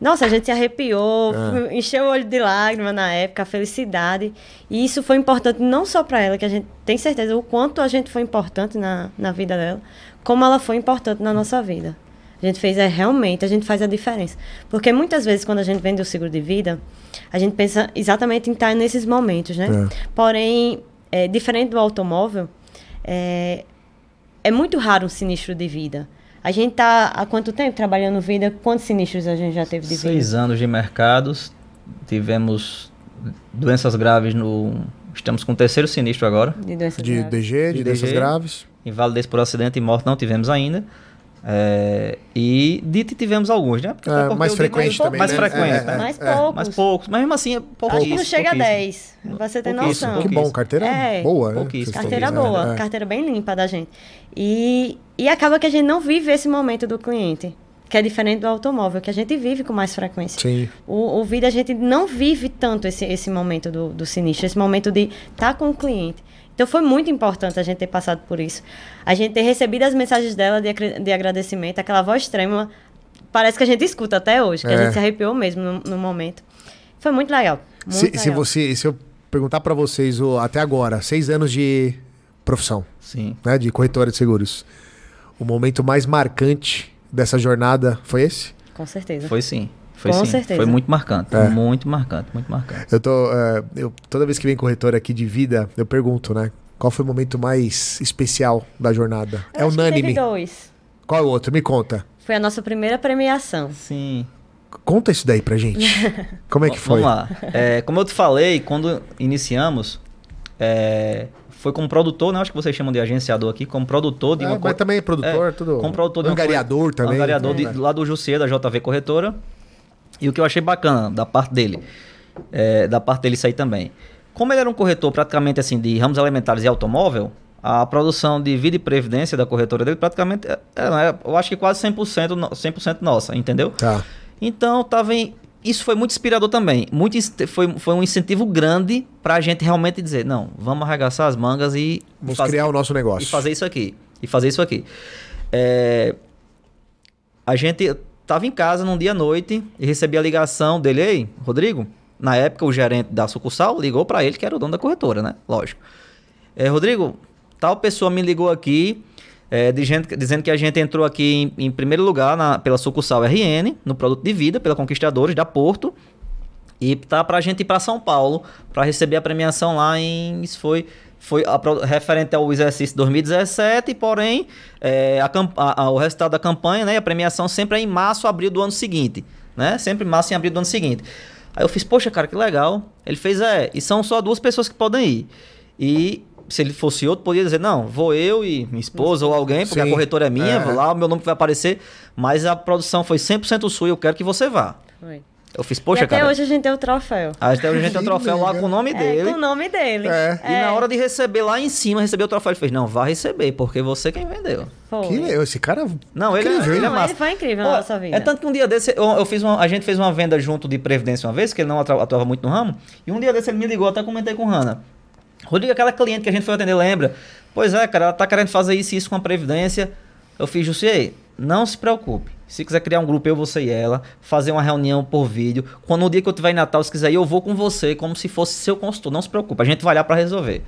Nossa, a gente se arrepiou, É. encheu o olho de lágrima na época, a felicidade. E isso foi importante não só para ela, que a gente tem certeza o quanto a gente foi importante na, na vida dela, como ela foi importante na nossa vida. A gente fez, é realmente, a gente faz a diferença. Porque muitas vezes, quando a gente vende o seguro de vida, a gente pensa exatamente em estar nesses momentos, né? É. Porém, é, diferente do automóvel, é, é muito raro um sinistro de vida. A gente tá há quanto tempo trabalhando vida? Quantos sinistros a gente já teve de vida? Seis anos de mercados, tivemos doenças graves no. Estamos com o terceiro sinistro agora. De doenças De graves. DG, de De doenças DG. graves. Invalidez por acidente e morte não tivemos ainda. É, e DIT tivemos alguns, né? É, porque mais o DIT frequente mais, também, mais né? frequente, É, né? é, Mais é. poucos. Mais poucos, mas mesmo assim é Acho que pouquíssimo. não chega a pouquíssimo. 10. Pra você ter Pouquíssimo, noção. Que bom, carteira É. boa, né? Carteira boa, é. carteira bem limpa da gente. E, e acaba que a gente não vive esse momento do cliente, que é diferente do automóvel, que a gente vive com mais frequência. Sim. O, o vida a gente não vive tanto esse, esse momento do, do sinistro, esse momento de estar com o cliente. Então foi muito importante a gente ter passado por isso. A gente ter recebido as mensagens dela de, de agradecimento, aquela voz trêmula, parece que a gente escuta até hoje, que É. a gente se arrepiou mesmo no, no momento. Foi muito legal. Muito Se, legal. se, você, se eu perguntar pra vocês, o- até agora, seis anos de profissão, Sim. né? De corretora de seguros. O momento mais marcante dessa jornada foi esse? Com certeza. Foi sim. Foi Com sim. certeza. Foi muito marcante. É. Muito marcante, muito marcante. Eu tô. é, eu, toda vez que vem corretora aqui de vida, eu pergunto, né? Qual foi o momento mais especial da jornada? Eu é acho que unânime. Teve dois. Qual é o outro? Me conta. Foi a nossa primeira premiação. Sim. Conta isso daí pra gente. Como é que foi? Vamos lá. É, como eu te falei, quando iniciamos, é, foi como produtor, né? Acho que vocês chamam de agenciador aqui, como produtor de É, uma mas co- também é produtor, é, tudo. como produtor de uma angariador corre- também. Angariador de- É. lá do Jussier, da JV Corretora. E o que eu achei bacana da parte dele, é, da parte dele aí também. Como ele era um corretor praticamente assim de ramos elementares e automóvel, a produção de vida e previdência da corretora dele praticamente, é, é, eu acho que quase 100%, no- 100% nossa, entendeu? Tá. Então, tava em... isso foi muito inspirador também. Muito, foi, foi um incentivo grande para a gente realmente dizer, não, vamos arregaçar as mangas e, Vamos fazer- criar o nosso negócio. e fazer isso aqui. E fazer isso aqui. É, A gente tava em casa num dia à noite e recebi a ligação dele, ei, Rodrigo, na época o gerente da sucursal ligou para ele, que era o dono da corretora, né? Lógico. É, Rodrigo, tal pessoa me ligou aqui, é, dizendo, dizendo que a gente entrou aqui em, em primeiro lugar na- pela sucursal RN, no produto de vida, pela Conquistadores da Porto. E tá pra gente ir pra São Paulo para receber a premiação lá em. Isso foi. Foi a referente ao exercício 2017, porém, é, a a- a- o resultado da campanha, né? A premiação sempre é em março, abril do ano seguinte. Né? Sempre em março e abril do ano seguinte. Aí eu fiz, poxa, cara, que legal. Ele fez, é, e são só duas pessoas que podem ir. E se ele fosse outro, poderia dizer, não, vou eu e minha esposa ou alguém, porque Sim. a corretora é minha, É. vou lá, o meu nome que vai aparecer. Mas a produção foi 100% sua e eu quero que você vá. Foi. Eu fiz, e poxa, até cara. hoje a gente tem o troféu. Até hoje a gente tem Que troféu lá com o nome É, dele. com o nome dele. É. E na hora de receber lá em cima, receber o troféu, ele fez, não, vá receber, porque você quem vendeu. Foi. Que legal. Esse cara. Não, ele, Incrível, é, ele é Não, ele foi incrível na nossa vida. É tanto que um dia desse, eu, eu fiz uma, a gente fez uma venda junto de Previdência uma vez, que ele não atuava muito no ramo, e um dia desse ele me ligou, até comentei com o Hanna. Rodrigo, aquela cliente que a gente foi atender, lembra? Pois é, cara, ela tá querendo fazer isso e isso com a Previdência. Eu fiz, Jussier, não se preocupe. Se quiser criar um grupo, eu, você e ela, fazer uma reunião por vídeo. Quando no dia que eu tiver em Natal, se quiser ir, eu vou com você, como se fosse seu consultor. Não se preocupe, a gente vai lá pra resolver.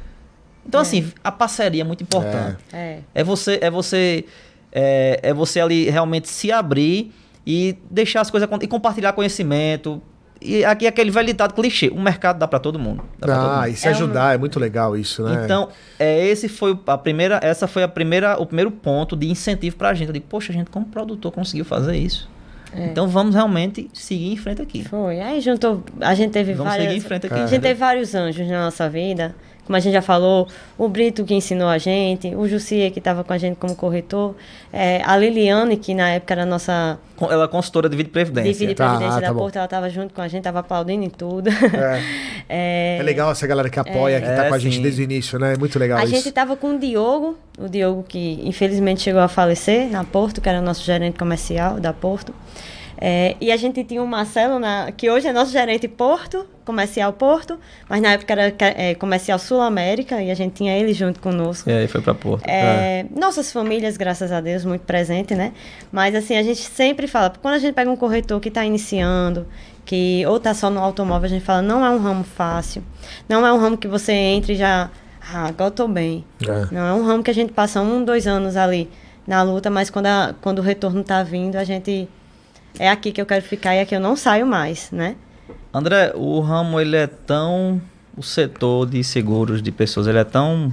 Então, assim, a parceria é muito importante. É. É você, é você, é, é você ali realmente se abrir e deixar as coisas e compartilhar conhecimento. E aqui aquele velho ditado clichê, o mercado dá para todo mundo. Dá pra todo Ah, mundo. e se É um- ajudar, é muito legal isso, né? Então, é, esse foi o- a primeira, essa foi a primeira, o primeiro ponto de incentivo pra gente. Eu digo, poxa, a gente como produtor conseguiu fazer isso. É. Então vamos realmente seguir em frente aqui. Foi. Aí juntou. A gente teve Vamos várias. seguir em frente aqui. A gente teve vários anjos na nossa vida. Como a gente já falou, o Brito que ensinou a gente, o Jussia que estava com a gente como corretor, é, a Liliane, que na época era a nossa Ela é consultora de vida e previdência. divide Tá, previdência ah, tá da bom. Porto, ela estava junto com a gente, estava aplaudindo em tudo. É. É legal essa galera que apoia, que tá É, com a gente sim. desde o início, né? É muito legal A isso. gente estava com o Diogo, o Diogo que infelizmente chegou a falecer na Porto, que era o nosso gerente comercial da Porto. É, e a gente tinha o Marcelo, na- que hoje é nosso gerente Porto, comercial Porto, mas na época era é, comercial Sul América, e a gente tinha ele junto conosco. E aí foi pra Porto. É, Nossas famílias, graças a Deus, muito presente, né? Mas assim, a gente sempre fala, quando a gente pega um corretor que está iniciando, que ou tá só no automóvel, a gente fala, não é um ramo fácil. Não é um ramo que você entra e já. Ah, agora eu tô bem. É. Não é um ramo que a gente passa um, dois anos ali na luta, mas quando, a- quando o retorno tá vindo, a gente. É aqui que eu quero ficar e aqui eu não saio mais, né? André, o ramo ele é tão o setor de seguros de pessoas, ele é tão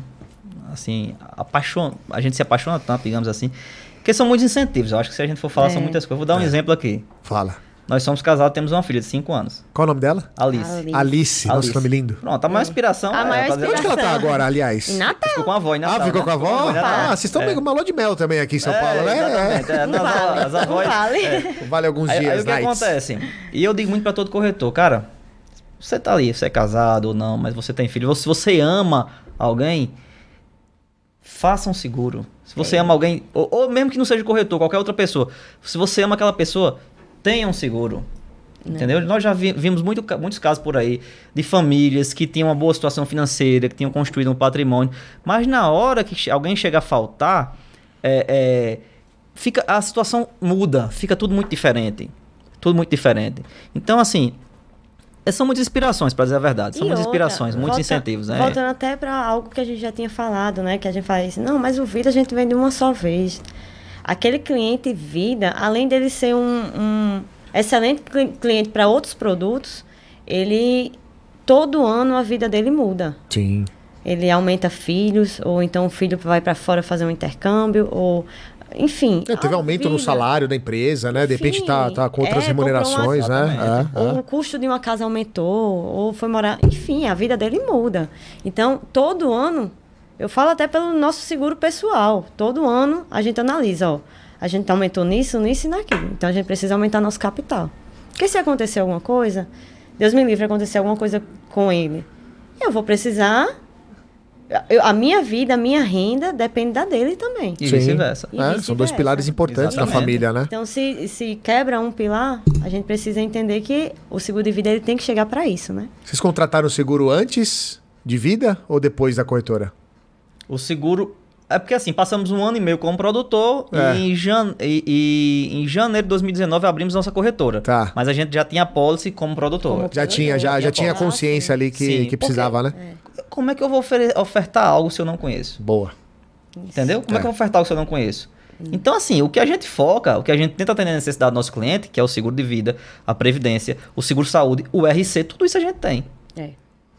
assim, apaixon... a gente se apaixona tanto, digamos assim, porque são muitos incentivos. Eu acho que se a gente for falar É. são muitas coisas. Vou dar um exemplo aqui. Fala. Nós somos casados, temos uma filha de 5 anos, Qual o nome dela? Alice. Ali. Alice. Nossa, Alice. nome lindo. Pronto, a maior inspiração A é maior fazer- Onde que ela tá Inspiração. agora, aliás? Em Natal. Ficou com a avó em Natal. Ah, ficou né? com a avó? Ah, vocês estão É. meio uma lua de mel também aqui em São É, Paulo, né? exatamente, é. Não As avó- vale, as avós- vale. é. Vale alguns Aí, dias, aí o que nights. acontece? E eu digo muito pra todo corretor, cara, você tá ali, você é casado ou não, mas você tem filho, se você ama alguém, faça um seguro. Se você É. ama alguém, ou, ou mesmo que não seja corretor, qualquer outra pessoa, se você ama aquela pessoa, tenha um seguro. Entendeu? Nós já vi- vimos muito muitos casos por aí de famílias que tinham uma boa situação financeira, que tinham construído um patrimônio, mas na hora que alguém chega a faltar, é, é, fica, a situação muda, fica tudo muito diferente. Tudo muito diferente. Então, assim, é, são muitas inspirações, para dizer a verdade. São E muitas outra, inspirações, muitos volta- incentivos. Né? Voltando até para algo que a gente já tinha falado, né? Que a gente fala isso, não, mas o vida a gente vende uma só vez. Aquele cliente vida, além dele ser um, um excelente cli- cliente para outros produtos, ele todo ano a vida dele muda. Sim. Ele aumenta filhos, ou então o filho vai para fora fazer um intercâmbio, ou enfim. É, teve aumento no vida- salário da empresa, né? De repente tá, enfim, tá com outras é, uma- remunerações, né? Exatamente. É, ou é. o custo de uma casa aumentou, ou foi morar. Enfim, a vida dele muda. Então, todo ano, eu falo até pelo nosso seguro pessoal. Todo ano a gente analisa, ó. A gente aumentou nisso, nisso e naquilo. Então a gente precisa aumentar nosso capital. Porque se acontecer alguma coisa, Deus me livre acontecer alguma coisa com ele, eu vou precisar. eu- a minha vida, a minha renda depende da dele também. E Sim. vice-versa. É, são dois pilares importantes da Exatamente. família, né? Então, se, se quebra um pilar, a gente precisa entender que o seguro de vida ele tem que chegar para isso, né? Vocês contrataram o seguro antes de vida ou depois da corretora? O seguro. É porque assim, passamos um ano e meio como produtor É. e, em jan... e, e em janeiro de 2019 abrimos nossa corretora. Tá. Mas a gente já tinha policy como produtor. Como- Já tinha, já, já tinha consciência ali que, Sim, que precisava, né? Como é que eu vou ofertar algo se eu não conheço? Boa. Entendeu? Como é. É. que eu vou ofertar algo se eu não conheço? Então, assim, o que a gente foca, o que a gente tenta atender a necessidade do nosso cliente, que é o seguro de vida, a previdência, o seguro saúde, o RC, tudo isso a gente tem. É.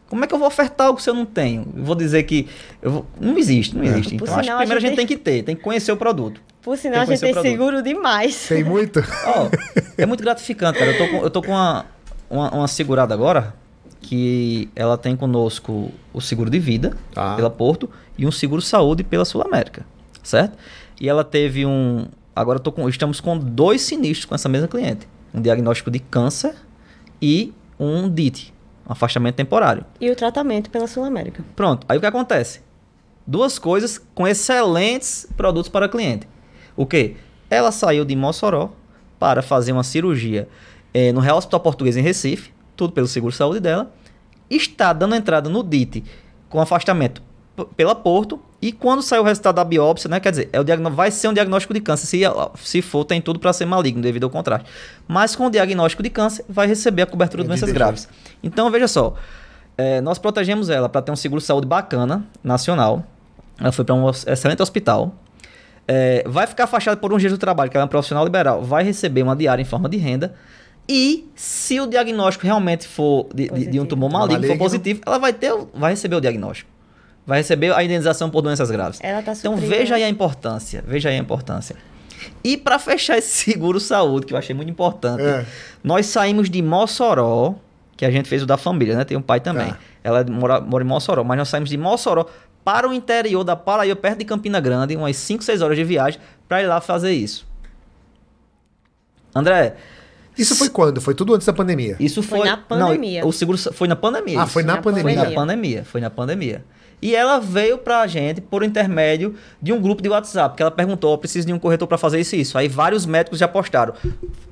Como é que eu vou ofertar algo se eu não tenho? Eu vou dizer que. Eu vou- Não existe, não existe. Por Então, acho que primeiro a gente tem que ter, tem que conhecer o produto. Por sinal, a gente tem seguro demais. Tem muito? Ó, é muito gratificante, cara. Eu tô com, eu tô com uma, uma, uma segurada agora que ela tem conosco o seguro de vida Tá. pela Porto e um seguro saúde pela Sul América, certo? E ela teve um. Agora eu tô com, estamos com dois sinistros com essa mesma cliente: um diagnóstico de câncer e um DIT, afastamento temporário. E o tratamento pela Sul América. Pronto, aí o que acontece? Duas coisas com excelentes produtos para cliente. O que? Ela saiu de Mossoró para fazer uma cirurgia eh, no Real Hospital Português em Recife, tudo pelo seguro saúde dela. Está dando entrada no DIT com afastamento pela Porto. E quando sair o resultado da biópsia, né? Quer dizer, é o diagnó- vai ser um diagnóstico de câncer. Se, se for, tem tudo para ser maligno devido ao contraste. Mas com o diagnóstico de câncer, vai receber a cobertura de Entendi, doenças graves. Então, veja só. é, nós protegemos ela para ter um seguro de saúde bacana, nacional. Ela foi para um excelente hospital. É, vai ficar afastada por um dia do trabalho, que ela é um profissional liberal. Vai receber uma diária em forma de renda. E se o diagnóstico realmente for de, de- de um tumor maligno, for Maligno. positivo, ela vai, ter, vai receber o diagnóstico. Vai receber a indenização por doenças graves. Ela tá então veja aí a importância. Veja aí a importância. E para fechar esse seguro saúde, que eu achei muito importante, É. nós saímos de Mossoró, que a gente fez o da família, né? Tem um pai também. Tá. Ela mora, mora em Mossoró, mas nós saímos de Mossoró para o interior da Paraíba, perto de Campina Grande, umas 5, 6 horas de viagem, para ir lá fazer isso. André, Isso foi quando? Foi tudo antes da pandemia. isso Foi foi. na pandemia. Não, o seguro foi na pandemia. Ah, foi na Na pandemia. Foi na pandemia. pandemia, foi na pandemia. E ela veio pra gente por intermédio de um grupo de WhatsApp, que ela perguntou, eu preciso de um corretor pra fazer isso e isso. Aí vários médicos já postaram.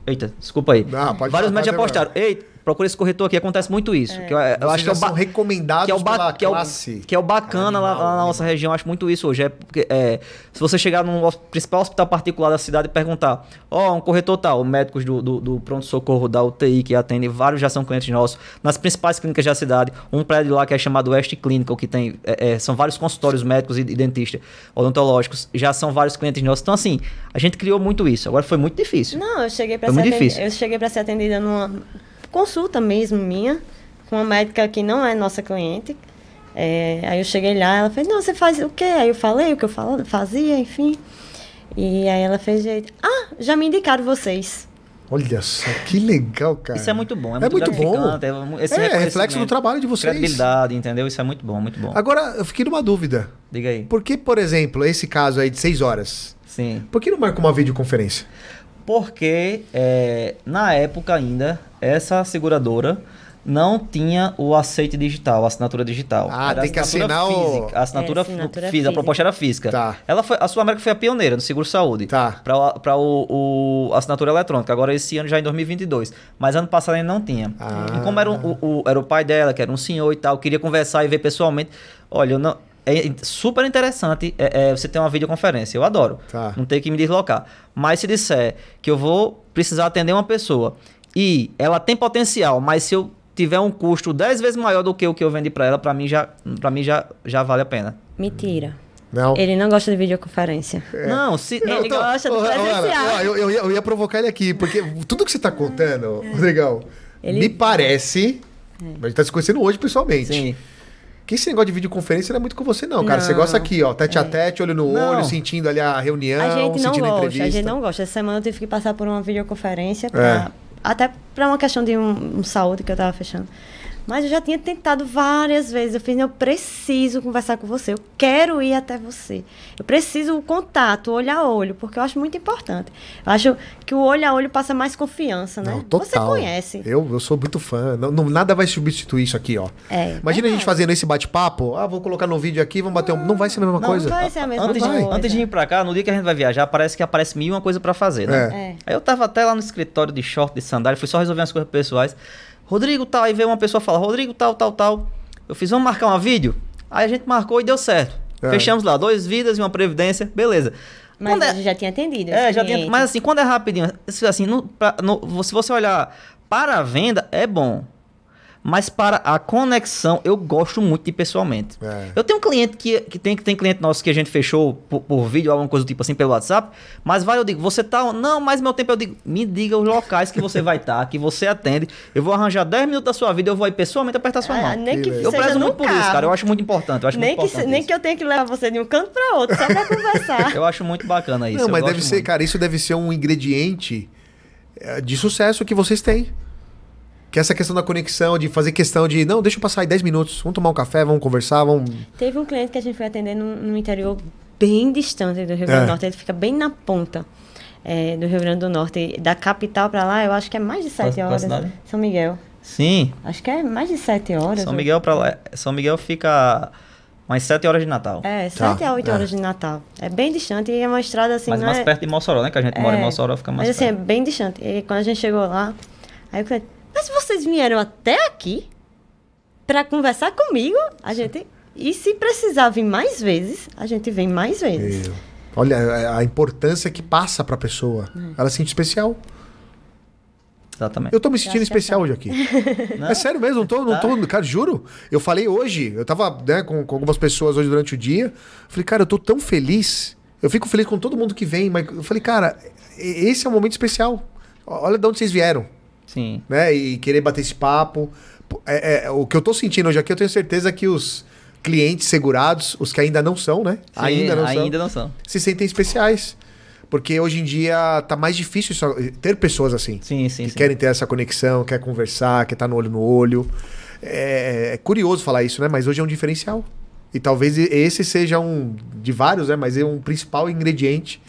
Eita, desculpa aí. Não, pode vários médicos já postaram. Ei, procura esse corretor aqui, acontece muito isso. Que eu, eu Vocês acho que é o são recomendados que é o, ba- que é o- classe. que é o bacana lá, Animal, lá na animal. nossa região, eu acho muito isso hoje. É, porque, é, se você chegar no principal hospital particular da cidade e perguntar, ó, um corretor tal, médicos do, do, do pronto-socorro da UTI que atendem, vários já são clientes nossos, nas principais clínicas da cidade, um prédio lá que é chamado West Clinical, que tem, é, é, são vários consultórios médicos e, e dentistas odontológicos, já são vários clientes nossos. Então, assim, a gente criou muito isso. Agora foi muito difícil. Não, eu cheguei para Foi ser muito difícil. eu cheguei para ser atendida numa consulta mesmo minha com uma médica que não é nossa cliente. É, aí eu cheguei lá, ela fez, não, você faz o quê? Aí eu falei o que eu falo- fazia, enfim. E aí ela fez jeito, ah, já me indicaram vocês. Olha só, que legal, cara. Isso é muito bom, é É muito, muito bom. É, esse É, reflexo do trabalho de vocês. Credibilidade, entendeu? Isso é muito bom, muito bom. Agora, eu fiquei numa dúvida. Diga aí. Por que, por exemplo, esse caso aí de seis horas? Sim. Por que não marca uma videoconferência? Porque é, na época ainda, essa seguradora não tinha o aceite digital, a assinatura digital. Ah, Era tem que assinatura assinar o- física, A assinatura, É, assinatura física, a proposta era física. Tá. Ela foi, a Sul América foi a pioneira no seguro saúde. Tá. Para o, o assinatura eletrônica. Agora esse ano já é em 2022. Mas ano passado ainda não tinha. Ah. E como era, um- o, o- era o pai dela, que era um senhor e tal, queria conversar e ver pessoalmente. Olha, eu não. É super interessante é, é, você ter uma videoconferência. Eu adoro. Tá. Não ter que me deslocar. Mas se disser que eu vou precisar atender uma pessoa e ela tem potencial, mas se eu tiver um custo 10 vezes maior do que o que eu vendi para ela, para mim já para mim já, já vale a pena. Mentira. Não. Ele não gosta de videoconferência. Não, se Não, Ele gosta do presencial. ó, eu, eu ia, eu ia provocar ele aqui, porque tudo que você tá contando, Rodrigão, Ele- me parece. A gente tá se conhecendo hoje pessoalmente. Sim. Que esse negócio de videoconferência não é muito com você, não, cara. Você Não. É. gosta aqui, ó, tete a tete, olho no Não. olho, sentindo ali a reunião, A gente não sentindo a gosta, entrevista. a gente não gosta. Essa semana eu tive que passar por uma videoconferência, É. até para uma questão de um, um saúde que eu tava fechando. Mas eu já tinha tentado várias vezes. Eu fiz, eu preciso conversar com você. Eu quero ir até você. Eu preciso o contato, olho a olho, porque eu acho muito importante. Eu acho que o olho a olho passa mais confiança, né? Não, total. Você conhece. Eu, eu sou muito fã. Não, não- nada vai substituir isso aqui, ó. É. Imagina a gente É. fazendo esse bate-papo. Ah, vou colocar no vídeo aqui, vamos bater um. Não vai ser a mesma Não, coisa. Não vai ser a mesma Antes, coisa. de, antes de ir pra cá, no dia que a gente vai viajar, parece que aparece mil e uma coisa pra fazer, né? É. É. Aí eu tava até lá no escritório de short, de sandália, fui só resolver umas coisas pessoais. Rodrigo, tal, aí veio uma pessoa falar, Rodrigo, tal, tal, tal. Eu fiz, vamos marcar uma vídeo? Aí a gente marcou e deu certo. É. Fechamos lá, dois vidas e uma previdência, beleza. Mas Quando a é- gente já tinha atendido. É, já tinha. Mas assim, quando é rapidinho, assim, no, pra- no- se você olhar para a venda, é bom. Mas para a conexão, eu gosto muito de pessoalmente. É. Eu tenho um cliente que, que tem, que tem cliente nosso que a gente fechou por, por vídeo, alguma coisa do tipo assim, pelo WhatsApp. Mas vai, eu digo, você tá. Não, mas meu tempo eu digo, me diga os locais que você vai estar, que você atende. Eu vou arranjar 10 minutos da sua vida, eu vou aí pessoalmente apertar sua Ah, mão. nem que Eu prezo muito por isso, carro. cara. Eu acho muito importante. Eu acho nem, muito que, importante se- nem isso. que eu tenha que levar você de um canto para outro, só para conversar. Eu acho muito bacana isso. Não, eu mas deve ser, muito. cara, isso deve ser um ingrediente é, de sucesso que vocês têm. Que é essa questão da conexão, de fazer questão de, não, deixa eu passar aí 10 minutos, vamos tomar um café, vamos conversar, vamos. Teve um cliente que a gente foi atender no, no interior bem distante do Rio Grande É. do Norte. Ele fica bem na ponta é, do Rio Grande do Norte. Da capital para lá, eu acho que é mais de sete horas. cidade? São Miguel. Sim. Acho que é mais de sete horas. São Miguel para lá. São Miguel fica umas 7 horas de Natal. É, Tá, sete a oito é. horas de Natal. É bem distante e é uma estrada assim, mas não mais é... perto de Mossoró, né? Que a gente mora em É, Mossoró, fica mais Mas assim, é perto. bem distante. E quando a gente chegou lá, aí o cliente, mas vocês vieram até aqui para conversar comigo? A gente... E se precisar vir mais vezes, a gente vem mais vezes. Olha a, a importância que passa pra pessoa. Ela se sente especial. Exatamente. Eu tô me sentindo é especial hoje aqui. Não? É sério mesmo, não tô, não Tá. tô, cara, juro. Eu falei hoje, eu tava né, com, com algumas pessoas hoje durante o dia. Falei, cara, eu tô tão feliz. Eu fico feliz com todo mundo que vem, mas eu falei, cara, esse é um momento especial. Olha de onde vocês vieram, Sim. né? E querer bater esse papo. É- é- o que eu tô sentindo hoje aqui, eu tenho certeza que os clientes segurados, os que ainda não são, né? Sim, ainda não são ainda não são. se sentem especiais. Porque hoje em dia tá mais difícil isso- ter pessoas assim. Sim, sim, que sim. querem ter essa conexão, quer conversar, quer estar no olho no olho. É, é curioso falar isso, né? Mas hoje é um diferencial. E talvez esse seja um de vários, né? Mas é um principal ingrediente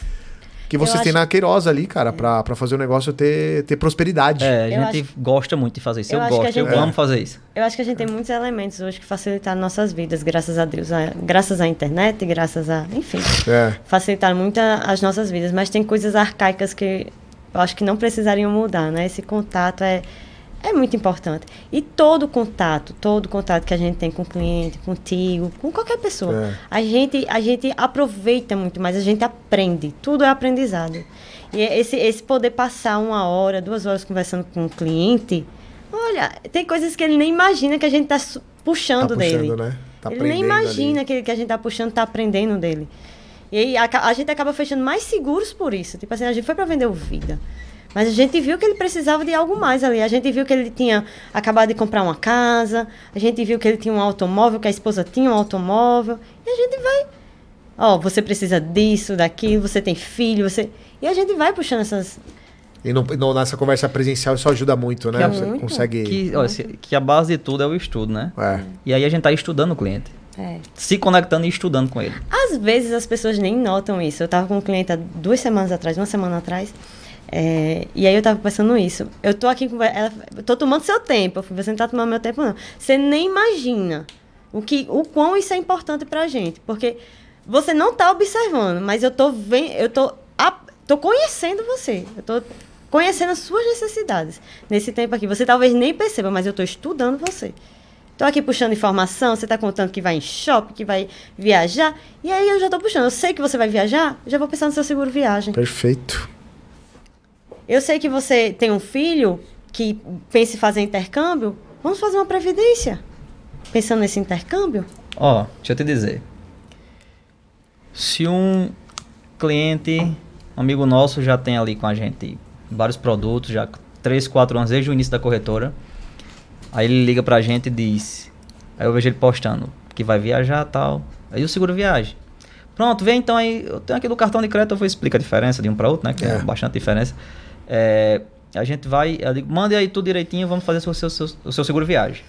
que Eu vocês têm acho- na Queiroz ali, cara, pra, pra fazer o negócio ter, ter prosperidade. É, a Eu gente gosta muito de fazer isso. Eu, eu acho que a gosto, eu gente- amo fazer isso. Eu acho que a gente tem muitos elementos hoje que facilitaram nossas vidas, graças a Deus. A- Graças à internet, graças a. Enfim, É. facilitaram muito a- as nossas vidas. Mas tem coisas arcaicas que eu acho que não precisariam mudar, né? Esse contato é, é muito importante. E todo contato, todo contato que a gente tem com o cliente, contigo, com qualquer pessoa, É. a, gente, a gente aproveita muito mais, a gente aprende. Tudo é aprendizado. E esse, esse poder passar uma hora, duas horas conversando com o cliente, olha, tem coisas que ele nem imagina que a gente está puxando, Tá dele. puxando, né? Tá ele nem imagina ali. que, que a gente tá puxando, tá aprendendo dele. E aí a, a gente acaba fechando mais seguros por isso. Tipo assim, a gente foi para vender o Vida. Mas a gente viu que ele precisava de algo mais ali. A gente viu que ele tinha acabado de comprar uma casa. A gente viu que ele tinha um automóvel, que a esposa tinha um automóvel. E a gente vai. Ó, você precisa disso, daquilo, você tem filho, você. E a gente vai puxando essas. E não, não- nessa conversa presencial isso ajuda muito, né? Que é Você muito. consegue. Que, olha, se- que a base de tudo é o estudo, né? É. E aí a gente tá estudando o cliente. É. Se conectando e estudando com ele. Às vezes as pessoas nem notam isso. Eu estava com um cliente há duas semanas atrás, uma semana atrás, é, e aí eu estava pensando isso. Eu tô aqui com ela, tô tomando seu tempo. Você não tá tomando meu tempo, não. Você nem imagina o, que, o quão isso é importante pra gente. Porque você não tá observando, mas eu tô vendo, eu tô, tô conhecendo você. Eu tô conhecendo as suas necessidades. Nesse tempo aqui, você talvez nem perceba, mas eu tô estudando você. Tô aqui puxando informação, você tá contando que vai em shopping, que vai viajar. E aí eu já tô puxando. Eu sei que você vai viajar, já vou pensar no seu seguro viagem. Perfeito. Eu sei que você tem um filho que pensa em fazer intercâmbio. Vamos fazer uma previdência. Pensando nesse intercâmbio? Ó, deixa eu te dizer. Se um cliente, um amigo nosso, já tem ali com a gente vários produtos, já 3, 4 anos desde o início da corretora, aí ele liga pra gente e diz. Aí eu vejo ele postando que vai viajar e tal. Aí o seguro viagem. Pronto, vem então aí. Eu tenho aqui do cartão de crédito, eu vou explicar a diferença de um para outro, né? Que é. É. bastante diferença. É, a gente vai, eu digo, mande aí tudo direitinho, vamos fazer o seu, seu- o seu seguro viagem.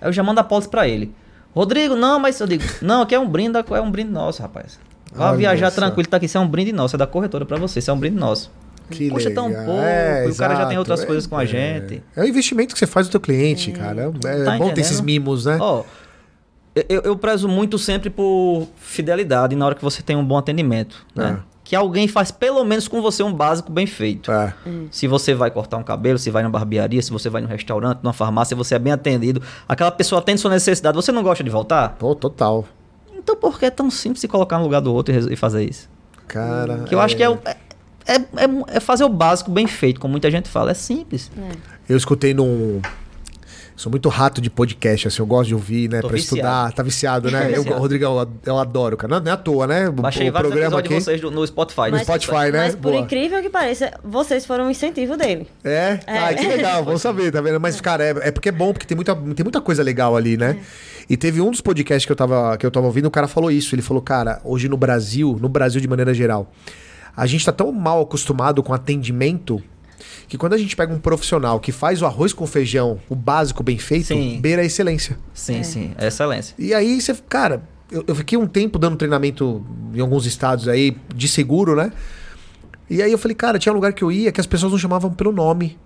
Aí eu já mando a pólice pra ele. Rodrigo, não, mas eu digo, não, aqui é um brinde, é um brinde nosso, rapaz. Vá Olha viajar só. tranquilo, tá aqui, isso é um brinde nosso, é da corretora pra você, isso é um brinde nosso. Que Custa tão legal. pouco, É, e o cara já tem exato. outras É, coisas com a é. gente. É o investimento que você faz no teu cliente, cara. É, é Tá bom ter esses mimos, né? Ó, eu, eu prezo muito sempre por fidelidade na hora que você tem um bom atendimento, né? É. Que alguém faz pelo menos com você um básico bem feito. É. Se você vai cortar um cabelo, se vai na barbearia, se você vai no restaurante, numa farmácia, você é bem atendido, aquela pessoa atende sua necessidade, você não gosta de voltar? Pô, total. Então por que é tão simples se colocar no lugar do outro e e fazer isso? Cara. Que eu acho que é, o- é, é, é- é fazer o básico bem feito, como muita gente fala. É simples. Eu escutei num. Sou muito rato de podcast, assim, eu gosto de ouvir, né? Tô pra viciado. estudar. Tá viciado, né? eu, Viciado. Rodrigo, eu, eu adoro, cara. Não, não é à toa, né? O, Baixei o vários programa aqui. de vocês no Spotify. No Spotify, né? Mas por Boa. incrível que pareça, vocês foram um incentivo dele. É? É. Ai, que legal, vamos saber, tá vendo? Mas, cara, é, é porque é bom, porque tem muita, tem muita coisa legal ali, né? E teve um dos podcasts que eu, tava, que eu tava ouvindo, o cara falou isso. Ele falou, cara, hoje no Brasil, no Brasil de maneira geral, a gente tá tão mal acostumado com atendimento que quando a gente pega um profissional que faz o arroz com feijão, o básico bem feito, Sim. beira a excelência. Sim, sim. É excelência. E aí você, cara, eu, eu fiquei um tempo dando treinamento em alguns estados aí de seguro, né? E aí eu falei, cara, tinha lugar que eu ia que as pessoas não chamavam pelo nome.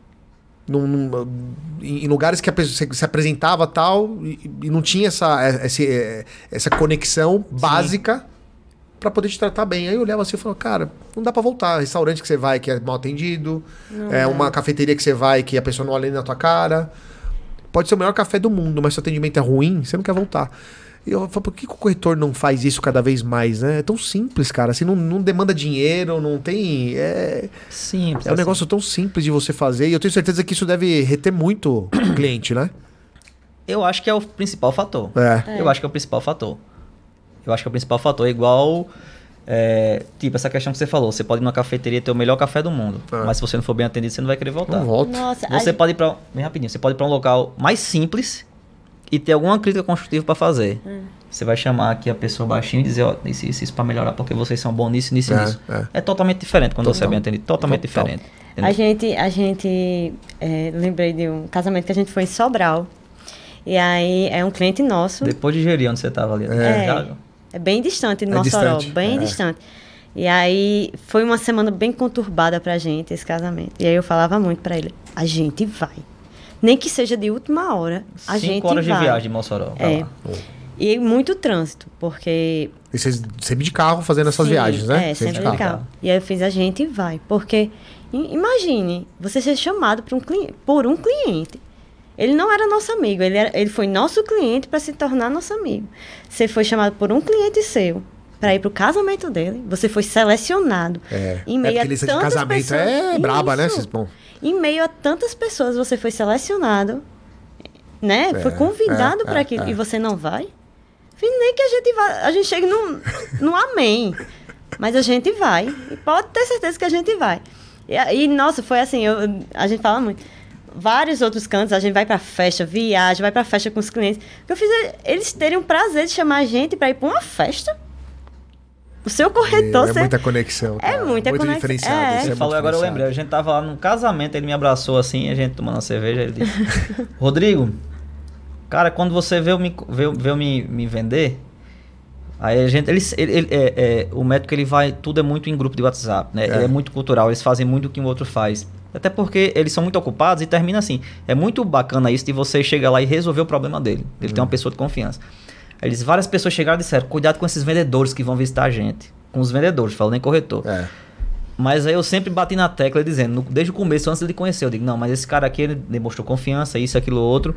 Num- num- em, lugares que a pessoa se, se apresentava tal e, e não tinha essa, é, esse, é, essa conexão básica pra poder te tratar bem. Aí eu olhava assim e falava, cara, não dá pra voltar. Restaurante que você vai que é mal atendido, é uma cafeteria que você vai que a pessoa não olha nem na tua cara. Pode ser o melhor café do mundo, mas se o atendimento é ruim, você não quer voltar. E eu falo, por que, que o corretor não faz isso cada vez mais, né? É tão simples, cara. Assim, não, não demanda dinheiro, não tem. É, Simples. é um assim. negócio tão simples de você fazer. E eu tenho certeza que isso deve reter muito o cliente, né? Eu acho que é o principal fator. É. Eu acho que é o principal fator. Eu acho que é o principal fator. É igual. é, tipo, essa questão que você falou. Você pode ir numa cafeteria e ter o melhor café do mundo. É. Mas se você não for bem atendido, você não vai querer voltar. Não volta. Nossa, Você a- pode ir pra. Bem rapidinho. Você pode ir pra um local mais simples e ter alguma crítica construtiva pra fazer. Hum. Você vai chamar aqui a pessoa baixinho e dizer, ó, isso, isso, isso pra melhorar, porque vocês são bons nisso, nisso e É, nisso. é. É. totalmente diferente quando você é Total. bem atendido. Totalmente Total. diferente. A gente, a gente é, lembrei de um casamento que a gente foi em Sobral. E aí é um cliente nosso. Depois de gerir onde você tava ali. É. É bem distante de É Mossoró, distante, bem é. distante. E aí foi uma semana bem conturbada pra gente esse casamento. E aí eu falava muito pra ele: a gente vai. Nem que seja de última hora, a Cinco gente horas vai. de viagem de Mossoró. É. E muito trânsito, porque E vocês sempre de carro fazendo essas Sim, viagens, né? É, sempre de carro. carro. E aí eu fiz a gente vai. Porque imagine você ser chamado um, por um cliente. Ele não era nosso amigo, ele, era- ele foi nosso cliente para se tornar nosso amigo. Você foi chamado por um cliente seu para ir para o casamento dele. Você foi selecionado. É, Em é meio porque a lista de casamento pessoas- é braba, né? Isso. Bom, Em meio a tantas pessoas, você foi selecionado, né? foi É, convidado é, para é, aquilo é. e você não vai? Nem que a gente vá, a gente chegue num, num amém. Mas a gente vai. E pode ter certeza que a gente vai. E, aí, nossa, foi assim, eu, a gente fala muito. Vários outros cantos, a gente vai pra festa, viaja, vai pra festa com os clientes. O que eu fiz é eles terem o prazer de chamar a gente pra ir pra uma festa. O seu corretor, é você- muita conexão. É muita muito conexão. diferenciado. É. Você é falou muito agora, eu lembrei. A gente tava lá num casamento, ele me abraçou assim, a gente tomando uma cerveja, ele disse: Rodrigo, cara, quando você veio me, veio, veio me, me vender, aí a gente. Ele, ele, ele- é, é, o médico ele vai. Tudo é muito em grupo de WhatsApp, né? É. Ele é muito cultural, eles fazem muito o que o outro faz. Até porque eles são muito ocupados e termina assim. É muito bacana isso de você chegar lá e resolver o problema dele. Ele Hum. tem uma pessoa de confiança. Eles, várias pessoas chegaram e disseram: cuidado com esses vendedores que vão visitar a gente. Com os vendedores, falando em corretor. É. Mas aí eu sempre bati na tecla dizendo, no- desde o começo, antes de conhecer, eu digo, não, mas esse cara aqui, ele demonstrou confiança, isso, aquilo, outro.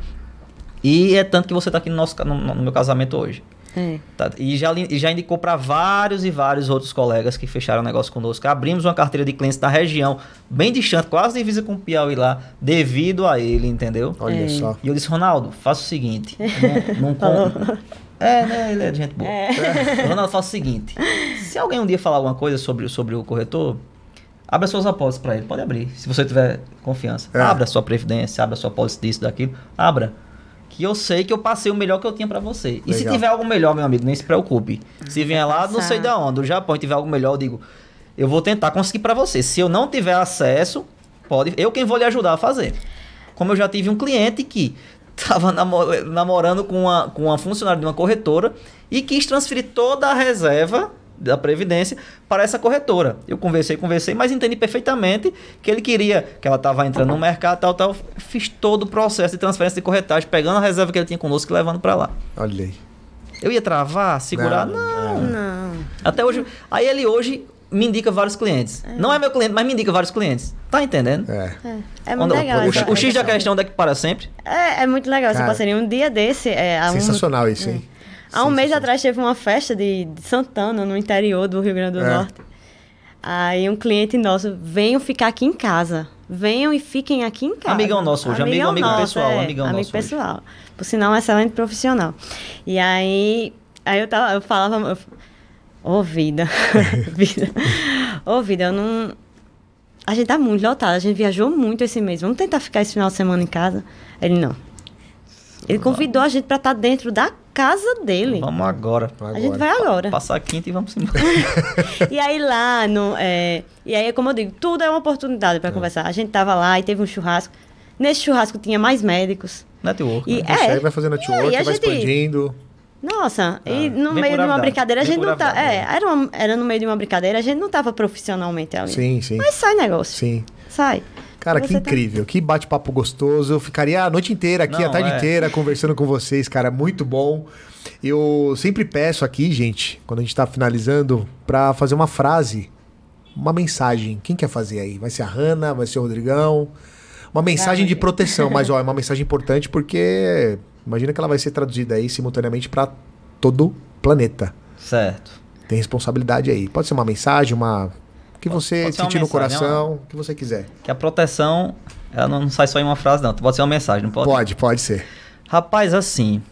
E é tanto que você tá aqui no, nosso, no, no meu casamento hoje. É. Tá? E, já, e já indicou para vários e vários outros colegas que fecharam negócio conosco. Abrimos uma carteira de clientes da região, bem distante, quase divisa com o Piauí lá, devido a ele, entendeu? Olha É. só. E eu disse, Ronaldo, faça o seguinte. Não, não com- É, né? Ele é de gente boa. Ronaldo, faça o seguinte. Se alguém um dia falar alguma coisa sobre, sobre o corretor, abra suas apólices para ele. Pode abrir, se você tiver confiança. É. Abra sua previdência, abra sua apólice disso, daquilo. Abra. Que eu sei que eu passei o melhor que eu tinha para você. E se Legal. tiver algo melhor, meu amigo, nem se preocupe. Se vier lá, não sei da onde, do Japão, e tiver algo melhor, eu digo, eu vou tentar conseguir para você. Se eu não tiver acesso, pode, eu quem vou lhe ajudar a fazer. Como eu já tive um cliente que estava namorando com uma, com uma funcionária de uma corretora e quis transferir toda a reserva da Previdência para essa corretora. Eu conversei, conversei, mas entendi perfeitamente que ele queria, que ela estava entrando no mercado, tal, tal. Fiz todo o processo de transferência de corretagem, pegando a reserva que ele tinha conosco e levando para lá. Olha aí. Eu ia travar, segurar? Não, Não. Não. Até hoje. Aí ele hoje me indica vários clientes. Não é meu cliente, mas me indica vários clientes. Tá entendendo? É. É, é muito legal. o, o X da questão é que para sempre. É, é muito legal essa Cara, parceria. Um dia desse, é, um, Sensacional isso, hein? Há um mês atrás teve uma festa de, de Santana, no interior do Rio Grande do É. Norte. Aí um cliente nosso, venham ficar aqui em casa. Venham e fiquem aqui em casa. Amigão nosso hoje, amigo- amigo pessoal, é, amigão amigo nosso hoje. pessoal. Por sinal, um excelente profissional. E aí, aí eu, tava, eu falava... Ô, vida. vida. Ô, vida, eu não... A gente tá muito lotado, a gente viajou muito esse mês. Vamos tentar ficar esse final de semana em casa? Ele não. Ele convidou a gente pra estar dentro da casa dele. Vamos agora. A gente vai agora. Passar a quinta e vamos embora. E aí lá, no, é, e aí, como eu digo, tudo é uma oportunidade para conversar. A gente tava lá e teve um churrasco. Nesse churrasco tinha mais médicos. Network. E né? É, aí vai fazendo network, e a vai gente- expandindo. Nossa, e no Ah, meio de uma brincadeira, a gente não tá. É, era, uma- era no meio de uma brincadeira, a gente não tava profissionalmente ali. Sim, sim. Mas sai negócio. Sim. Sai. Cara, que tá- incrível, que bate-papo gostoso. Eu ficaria a noite inteira aqui, Não, a tarde é. inteira, conversando com vocês, cara. Muito bom. Eu sempre peço aqui, gente, quando a gente tá finalizando, pra fazer uma frase, uma mensagem. Quem quer fazer aí? Vai ser a Hanna, vai ser o Rodrigão. Uma mensagem de proteção, mas ó, é uma mensagem importante porque imagina que ela vai ser traduzida aí simultaneamente pra todo o planeta. Certo. Tem responsabilidade aí. Pode ser uma mensagem, uma. Que você pode sentir no mensagem, coração, o que você quiser. Que a proteção, ela não sai só em uma frase, não. Pode ser uma mensagem, não pode? Pode, pode ser. Rapaz, assim,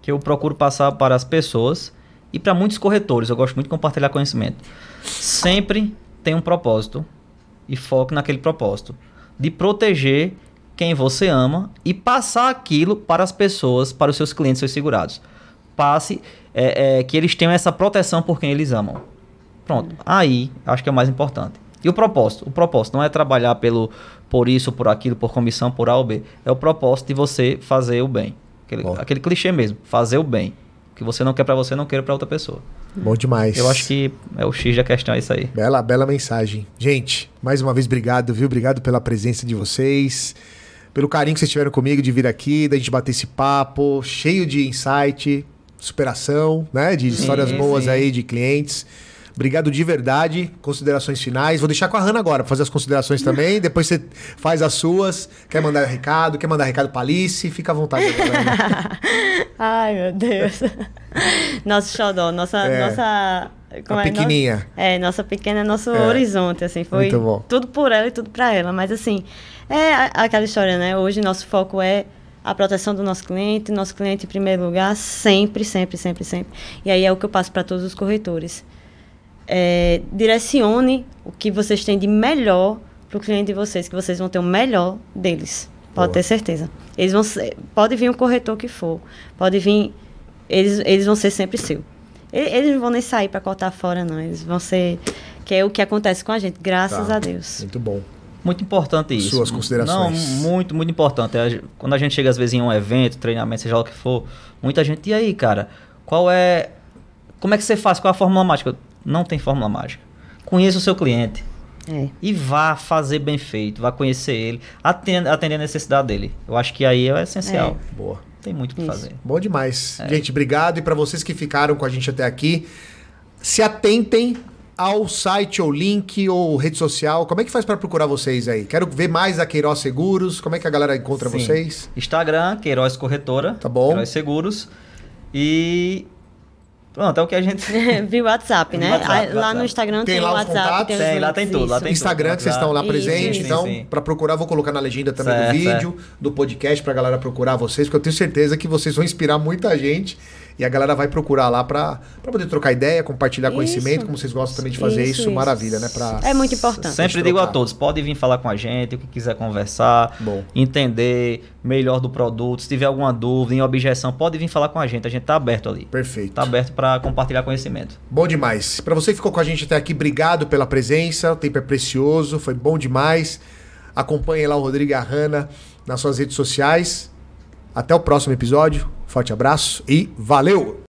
que eu procuro passar para as pessoas e para muitos corretores, eu gosto muito de compartilhar conhecimento. Sempre tem um propósito e foco naquele propósito de proteger quem você ama e passar aquilo para as pessoas, para os seus clientes, seus segurados. Passe é, é, que eles tenham essa proteção por quem eles amam. Pronto. Aí, acho que é o mais importante. E o propósito? O propósito não é trabalhar pelo, por isso, por aquilo, por comissão, por A ou B. É o propósito de você fazer o bem. Aquele, aquele clichê mesmo, fazer o bem. O que você não quer para você, não queira para outra pessoa. Bom demais. Eu acho que é o X da questão, é isso aí. Bela, bela mensagem. Gente, mais uma vez, obrigado, viu? Obrigado pela presença de vocês, pelo carinho que vocês tiveram comigo de vir aqui, da gente bater esse papo, cheio de insight, superação, né? De histórias Sim, boas sim. aí de clientes. Obrigado de verdade. Considerações finais. Vou deixar com a Hanna agora pra fazer as considerações também. Depois você faz as suas. Quer mandar recado? Quer mandar recado pra Alice? Fica à vontade agora. Ai, meu Deus. Nosso xodó, nossa... É. nossa como A é? pequenininha. No- É, nossa pequena é nosso É. horizonte, assim. Foi tudo por ela e tudo pra ela. Mas, assim, é aquela história, né? Hoje nosso foco é a proteção do nosso cliente, nosso cliente em primeiro lugar, sempre, sempre, sempre, sempre. E aí é o que eu passo para todos os corretores. É, direcione o que vocês têm de melhor para o cliente de vocês, que vocês vão ter o melhor deles. Pode Boa. ter certeza. Eles vão ser, pode vir um corretor que for, pode vir, eles, eles vão ser sempre seu. Eles não vão nem sair para cortar fora, não. Eles vão ser, que é o que acontece com a gente, graças Tá. a Deus. Muito bom. Muito importante isso. Suas considerações. Não, muito, muito importante. Quando a gente chega às vezes em um evento, treinamento, seja lá o que for, muita gente, e aí, cara, qual é. Como é que você faz? Qual é a fórmula mágica? Não tem fórmula mágica. Conheça o seu cliente É. e vá fazer bem feito, vá conhecer ele, atender, atender a necessidade dele. Eu acho que aí é o essencial. Boa. Tem muito o que fazer. Bom demais. É. Gente, obrigado. E para vocês que ficaram com a gente até aqui, se atentem ao site ou link ou rede social. Como é que faz para procurar vocês aí? Quero ver mais da Queiroz Seguros. Como é que a galera encontra Sim. vocês? Instagram, Queiroz Corretora. Tá bom. Queiroz Seguros. E. Pronto, é o que a gente. Via WhatsApp, né? WhatsApp, Aí, lá WhatsApp. no Instagram Tem tem, lá o WhatsApp. contatos? Tem, lá tem tudo, lá tem Instagram que vocês estão lá Isso, presente, isso. então, para procurar, vou colocar na legenda também do Certo, vídeo, do podcast pra galera procurar vocês, porque eu tenho certeza que vocês vão inspirar muita gente e a galera vai procurar lá pra pra poder trocar ideia, compartilhar Isso. conhecimento, como vocês gostam também de fazer isso, Isso, isso. maravilha, né? Pra... É muito importante. Sempre digo a todos, pode vir falar com a gente, o que quiser conversar, Bom. entender melhor do produto, se tiver alguma dúvida, em objeção, pode vir falar com a gente, a gente tá aberto ali. Perfeito. Tá aberto para compartilhar conhecimento. Bom demais. Pra você que ficou com a gente até aqui, obrigado pela presença. O tempo é precioso, foi bom demais. Acompanhe lá o Rodrigo e a Hanna nas suas redes sociais. Até o próximo episódio. Forte abraço e valeu!